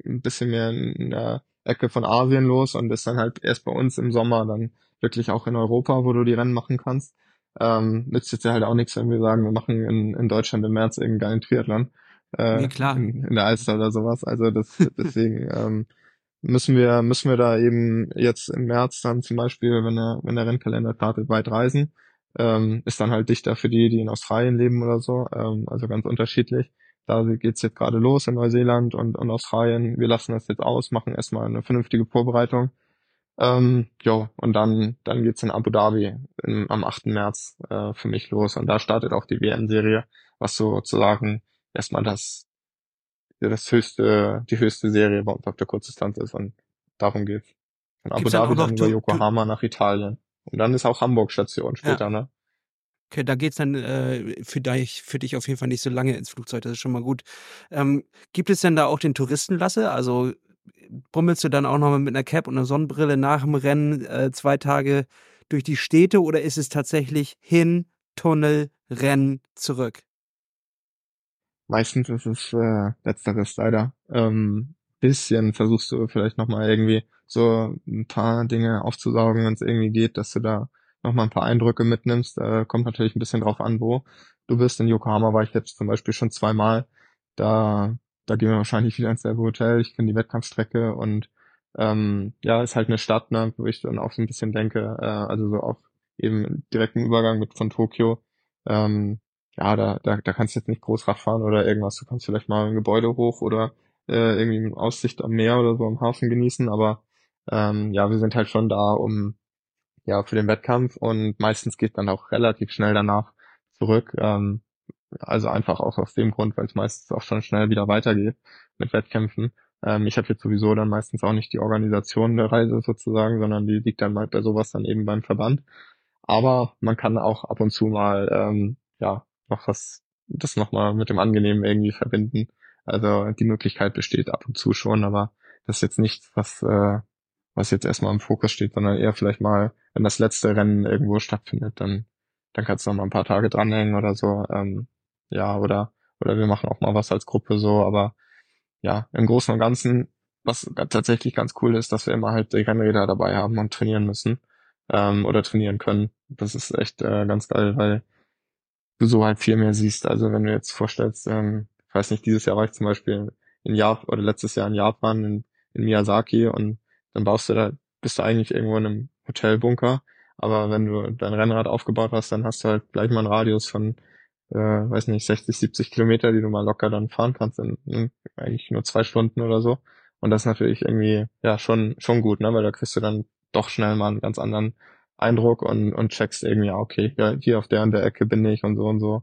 ein bisschen mehr in der Ecke von Asien los und ist dann halt erst bei uns im Sommer dann wirklich auch in Europa, wo du die Rennen machen kannst. Ähm, nützt jetzt ja halt auch nichts, wenn wir sagen, wir machen in, in Deutschland im März irgendeinen geilen Triathlon. Äh, nee, klar. In, in der Alster oder sowas. Also das, *laughs* deswegen ähm, müssen wir müssen wir da eben jetzt im März dann zum Beispiel, wenn der wenn der Rennkalender startet, weit reisen ähm, ist dann halt dichter für die, die in Australien leben oder so, ähm, also ganz unterschiedlich. Da geht's jetzt gerade los in Neuseeland und, und Australien. Wir lassen das jetzt aus, machen erstmal eine vernünftige Vorbereitung. Ähm, jo, und dann, dann geht's in Abu Dhabi im, am 8. März äh, für mich los. Und da startet auch die WM-Serie, was sozusagen erstmal das, das höchste, die höchste Serie bei uns auf der Kurzdistanz ist. Und darum geht's. Von Abu Dhabi dann über Yokohama nach Italien. Und dann ist auch Hamburg Station später, ja. ne? Okay, da geht's dann äh, für, dich, für dich auf jeden Fall nicht so lange ins Flugzeug, das ist schon mal gut. Ähm, gibt es denn da auch den Touristenlasse? Also bummelst du dann auch nochmal mit einer Cap und einer Sonnenbrille nach dem Rennen äh, zwei Tage durch die Städte oder ist es tatsächlich hin, Tunnel, Rennen, zurück? Meistens ist es äh, letzteres leider. Ähm, bisschen versuchst du vielleicht nochmal irgendwie so ein paar Dinge aufzusaugen, wenn es irgendwie geht, dass du da nochmal ein paar Eindrücke mitnimmst. Äh, kommt natürlich ein bisschen drauf an, wo du bist. In Yokohama war ich jetzt zum Beispiel schon zweimal. Da, da gehen wir wahrscheinlich wieder ins selbe Hotel. Ich kenne die Wettkampfstrecke und ähm, ja, ist halt eine Stadt, ne, wo ich dann auch so ein bisschen denke, äh, also so auch eben direkten Übergang mit von Tokio. Ähm, ja, da, da, da kannst du jetzt nicht groß Radfahren oder irgendwas. Du kannst vielleicht mal ein Gebäude hoch oder äh, irgendwie Aussicht am Meer oder so am Hafen genießen, aber ähm, ja, wir sind halt schon da, um ja für den Wettkampf und meistens geht dann auch relativ schnell danach zurück. Ähm, also einfach auch aus dem Grund, weil es meistens auch schon schnell wieder weitergeht mit Wettkämpfen. Ähm, ich habe jetzt sowieso dann meistens auch nicht die Organisation der Reise sozusagen, sondern die liegt dann mal bei sowas dann eben beim Verband. Aber man kann auch ab und zu mal ähm, ja noch was das nochmal mit dem Angenehmen irgendwie verbinden. Also die Möglichkeit besteht ab und zu schon, aber das ist jetzt nichts, was, äh, was jetzt erstmal im Fokus steht, sondern eher vielleicht mal, wenn das letzte Rennen irgendwo stattfindet, dann, dann kannst du noch mal ein paar Tage dranhängen oder so. Ähm, ja, oder, oder wir machen auch mal was als Gruppe so, aber ja, im Großen und Ganzen, was tatsächlich ganz cool ist, dass wir immer halt die Rennräder dabei haben und trainieren müssen ähm, oder trainieren können. Das ist echt äh, ganz geil, weil du so halt viel mehr siehst. Also wenn du jetzt vorstellst, ähm, ich weiß nicht, dieses Jahr war ich zum Beispiel in Japan oder letztes Jahr in Japan, in, in Miyazaki und dann baust du da, bist du eigentlich irgendwo in einem Hotelbunker, aber wenn du dein Rennrad aufgebaut hast, dann hast du halt gleich mal einen Radius von, äh, weiß nicht, 60, 70 Kilometer, die du mal locker dann fahren kannst in, in eigentlich nur zwei Stunden oder so. Und das ist natürlich irgendwie, ja, schon, schon gut, ne, weil da kriegst du dann doch schnell mal einen ganz anderen Eindruck und, und checkst irgendwie, okay, ja, hier auf der und der Ecke bin ich und so und so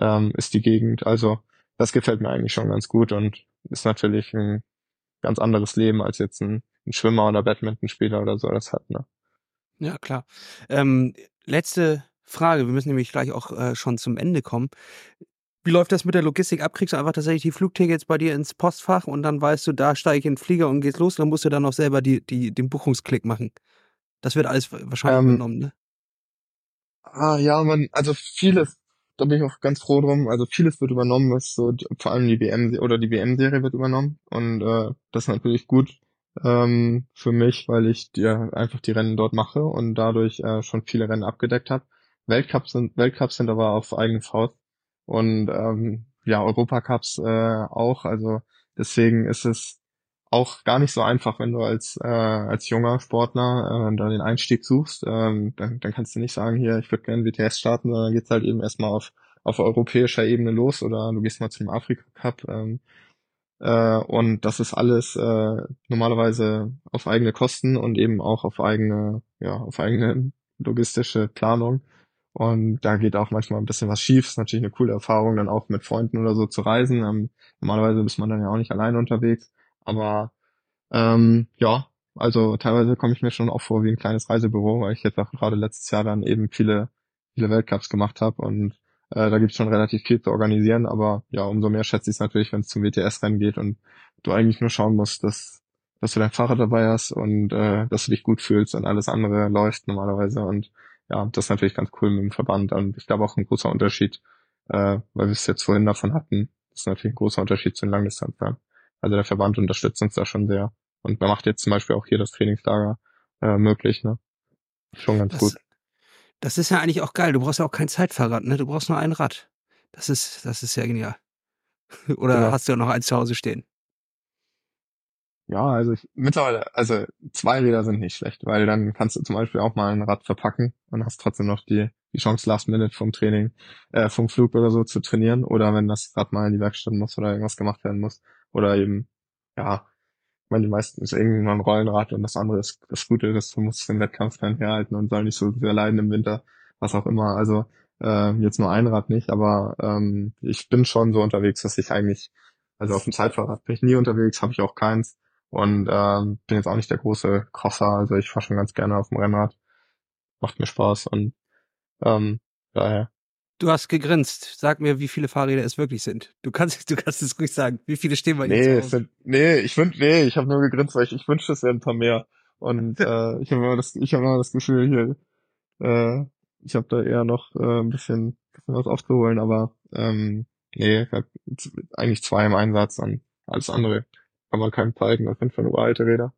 ähm, ist die Gegend. Also das gefällt mir eigentlich schon ganz gut und ist natürlich ein ganz anderes Leben als jetzt ein, ein Schwimmer oder Badmintonspieler oder so das hat. Ne? Ja, klar. Ähm, letzte Frage, wir müssen nämlich gleich auch äh, schon zum Ende kommen. Wie läuft das mit der Logistik ab? Kriegst du einfach tatsächlich die Flugtickets bei dir ins Postfach und dann weißt du, da steige ich in den Flieger und geht's los, dann musst du dann auch selber die, die, den Buchungsklick machen. Das wird alles wahrscheinlich ähm, übernommen, ne? Ah ja, man, also vieles, da bin ich auch ganz froh drum. Also vieles wird übernommen, ist so vor allem die WM oder die WM-Serie wird übernommen und äh, das ist natürlich gut ähm, für mich, weil ich dir einfach die Rennen dort mache und dadurch äh, schon viele Rennen abgedeckt habe. Weltcups sind Weltcups sind aber auf eigene Faust und ähm, ja Europacups äh, auch. Also deswegen ist es auch gar nicht so einfach, wenn du als äh, als junger Sportler äh, da den Einstieg suchst. Ähm, dann, dann kannst du nicht sagen, hier ich würde gerne WTS starten, sondern geht's halt eben erstmal auf auf europäischer Ebene los oder du gehst mal zum Afrika Cup. Ähm, äh, und das ist alles äh, normalerweise auf eigene Kosten und eben auch auf eigene, ja, auf eigene logistische Planung. Und da geht auch manchmal ein bisschen was schief. Ist natürlich eine coole Erfahrung, dann auch mit Freunden oder so zu reisen. Ähm, normalerweise ist man dann ja auch nicht allein unterwegs. Aber ähm, ja, also teilweise komme ich mir schon auch vor wie ein kleines Reisebüro, weil ich jetzt auch gerade letztes Jahr dann eben viele, viele Weltcups gemacht habe und äh, da gibt's schon relativ viel zu organisieren, aber ja, umso mehr schätze ich es natürlich, wenn es zum WTS-Rennen geht und du eigentlich nur schauen musst, dass, dass du dein Fahrrad dabei hast und äh, dass du dich gut fühlst und alles andere läuft normalerweise. Und ja, das ist natürlich ganz cool mit dem Verband. Und ich glaube auch ein großer Unterschied, äh, weil wir es jetzt vorhin davon hatten, das ist natürlich ein großer Unterschied zu den Langdistanzfahren. Also der Verband unterstützt uns da schon sehr. Und man macht jetzt zum Beispiel auch hier das Trainingslager äh, möglich, ne? Schon ganz das, gut. Das ist ja eigentlich auch geil. Du brauchst ja auch kein Zeitfahrrad, ne? Du brauchst nur ein Rad. Das ist, das ist ja genial. *laughs* Oder ja. hast du ja noch eins zu Hause stehen? Ja, also ich, mittlerweile, also zwei Räder sind nicht schlecht, weil dann kannst du zum Beispiel auch mal ein Rad verpacken und hast trotzdem noch die, die Chance Last Minute vom Training, äh, vom Flug oder so zu trainieren oder wenn das Rad mal in die Werkstatt muss oder irgendwas gemacht werden muss oder eben, ja, ich meine, die meisten ist irgendwann ein Rollenrad und das andere ist das Gute, das du musst den Wettkampf dann herhalten und soll nicht so sehr leiden im Winter, was auch immer. Also äh, jetzt nur ein Rad nicht, aber ähm, ich bin schon so unterwegs, dass ich eigentlich, also auf dem Zeitfahrrad bin ich nie unterwegs, habe ich auch keins und ähm, bin jetzt auch nicht der große Crosser, also ich fahre schon ganz gerne auf dem Rennrad, macht mir Spaß und ähm, daher Du hast gegrinst. Sag mir, wie viele Fahrräder es wirklich sind. Du kannst, *laughs* du kannst es ruhig sagen. Wie viele stehen bei dir? Nee, es sind, nee, ich wünsche, nee, ich habe nur gegrinst, weil ich, ich wünschte, es wären ein paar mehr. Und *laughs* äh, ich habe immer das, ich habe immer das Gefühl hier, äh, ich habe da eher noch äh, ein bisschen, bisschen was aufzuholen, aber ähm, nee, ich hab eigentlich zwei im Einsatz und alles andere kann man keinem zeigen. Das sind schon uralte Räder.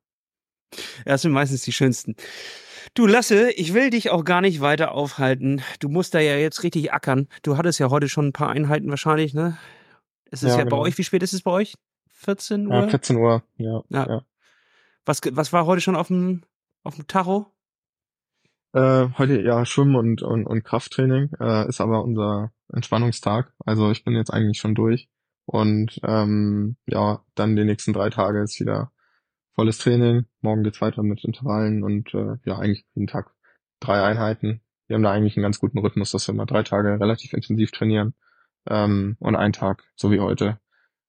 Ja, das sind meistens die schönsten. Du Lasse, ich will dich auch gar nicht weiter aufhalten. Du musst da ja jetzt richtig ackern. Du hattest ja heute schon ein paar Einheiten wahrscheinlich, ne? Es ist ja, ja genau. bei euch, wie spät ist es bei euch? 14 Uhr? Ja, 14 Uhr, ja. ja. ja. Was, was war heute schon auf dem, auf dem Tacho? Äh, heute ja Schwimmen und, und, und Krafttraining, äh, ist aber unser Entspannungstag. Also ich bin jetzt eigentlich schon durch. Und ähm, ja, dann die nächsten drei Tage ist wieder volles Training. Morgen geht's weiter mit Intervallen und äh, ja, eigentlich jeden Tag drei Einheiten. Wir haben da eigentlich einen ganz guten Rhythmus, dass wir mal drei Tage relativ intensiv trainieren ähm, und einen Tag, so wie heute.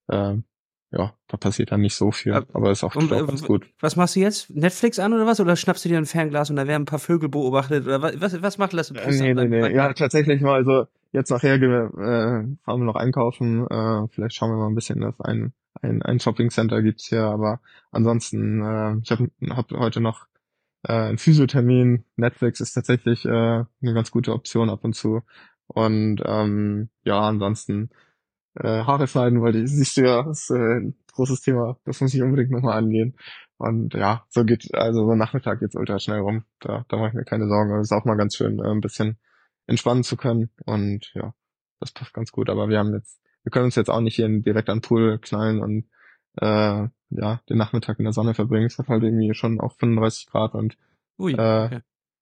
Ähm, ja, da passiert dann nicht so viel, aber ist auch, und, auch ganz gut. Was machst du jetzt? Netflix an oder was? Oder schnappst du dir ein Fernglas und da werden ein paar Vögel beobachtet? Oder was, was macht das? Äh, nee, nee, nee. Ja, tatsächlich mal, also jetzt nachher gehen wir, äh, fahren wir noch einkaufen, äh, vielleicht schauen wir mal ein bisschen das ein ein, ein Shopping Center gibt's hier, aber ansonsten, äh, ich habe hab heute noch äh, einen Physiothermin. Netflix ist tatsächlich äh, eine ganz gute Option ab und zu. Und ähm, ja, ansonsten äh, Haare schneiden, weil die siehst du ja, ist äh, ein großes Thema. Das muss ich unbedingt nochmal angehen. Und ja, so geht, also so Nachmittag geht's ultra schnell rum. Da, da mache ich mir keine Sorgen. Aber es ist auch mal ganz schön, äh, ein bisschen entspannen zu können. Und ja, das passt ganz gut. Aber wir haben jetzt wir können uns jetzt auch nicht hier direkt an den Pool knallen und äh, ja, den Nachmittag in der Sonne verbringen. Es hat halt irgendwie schon auch 35 Grad und Ui, äh, okay.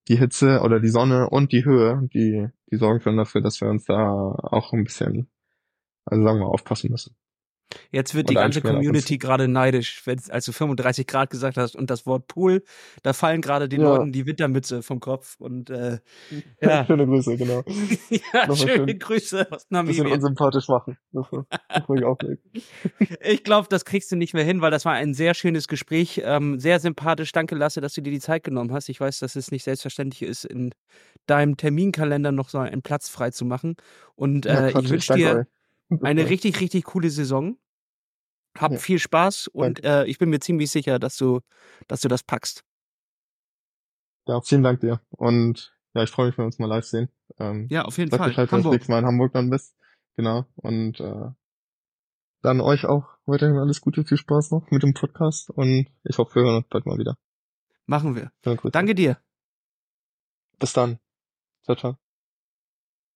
die Hitze oder die Sonne und die Höhe, die, die sorgen schon dafür, dass wir uns da auch ein bisschen, also sagen wir, aufpassen müssen. Jetzt wird die ganze Community gerade neidisch, wenn, als du 35 Grad gesagt hast und das Wort Pool, da fallen gerade den ja. Leuten die Wintermütze vom Kopf und äh, *laughs* ja. schöne Grüße, genau. *laughs* ja, Nochmal schöne schön Grüße aus Namibia. Bisschen unsympathisch machen. *laughs* Ich glaube, das kriegst du nicht mehr hin, weil das war ein sehr schönes Gespräch, ähm, sehr sympathisch. Danke, Lasse, dass du dir die Zeit genommen hast. Ich weiß, dass es nicht selbstverständlich ist, in deinem Terminkalender noch so einen Platz frei zu machen. Und äh, ja, ich wünsche dir euch eine *laughs* richtig, richtig coole Saison. Hab Ja. viel Spaß und äh, ich bin mir ziemlich sicher, dass du, dass du das packst. Ja, vielen Dank dir. Und ja, ich freue mich, wenn wir uns mal live sehen. Ähm, Ja, auf jeden sag Fall. Bescheid, wenn du Hamburg. Mal in Hamburg dann bist. Genau. Und äh, dann euch auch weiterhin alles Gute, viel Spaß noch mit dem Podcast und ich hoffe, wir hören uns bald mal wieder. Machen wir. Danke dir. Bis dann. Ciao, ciao.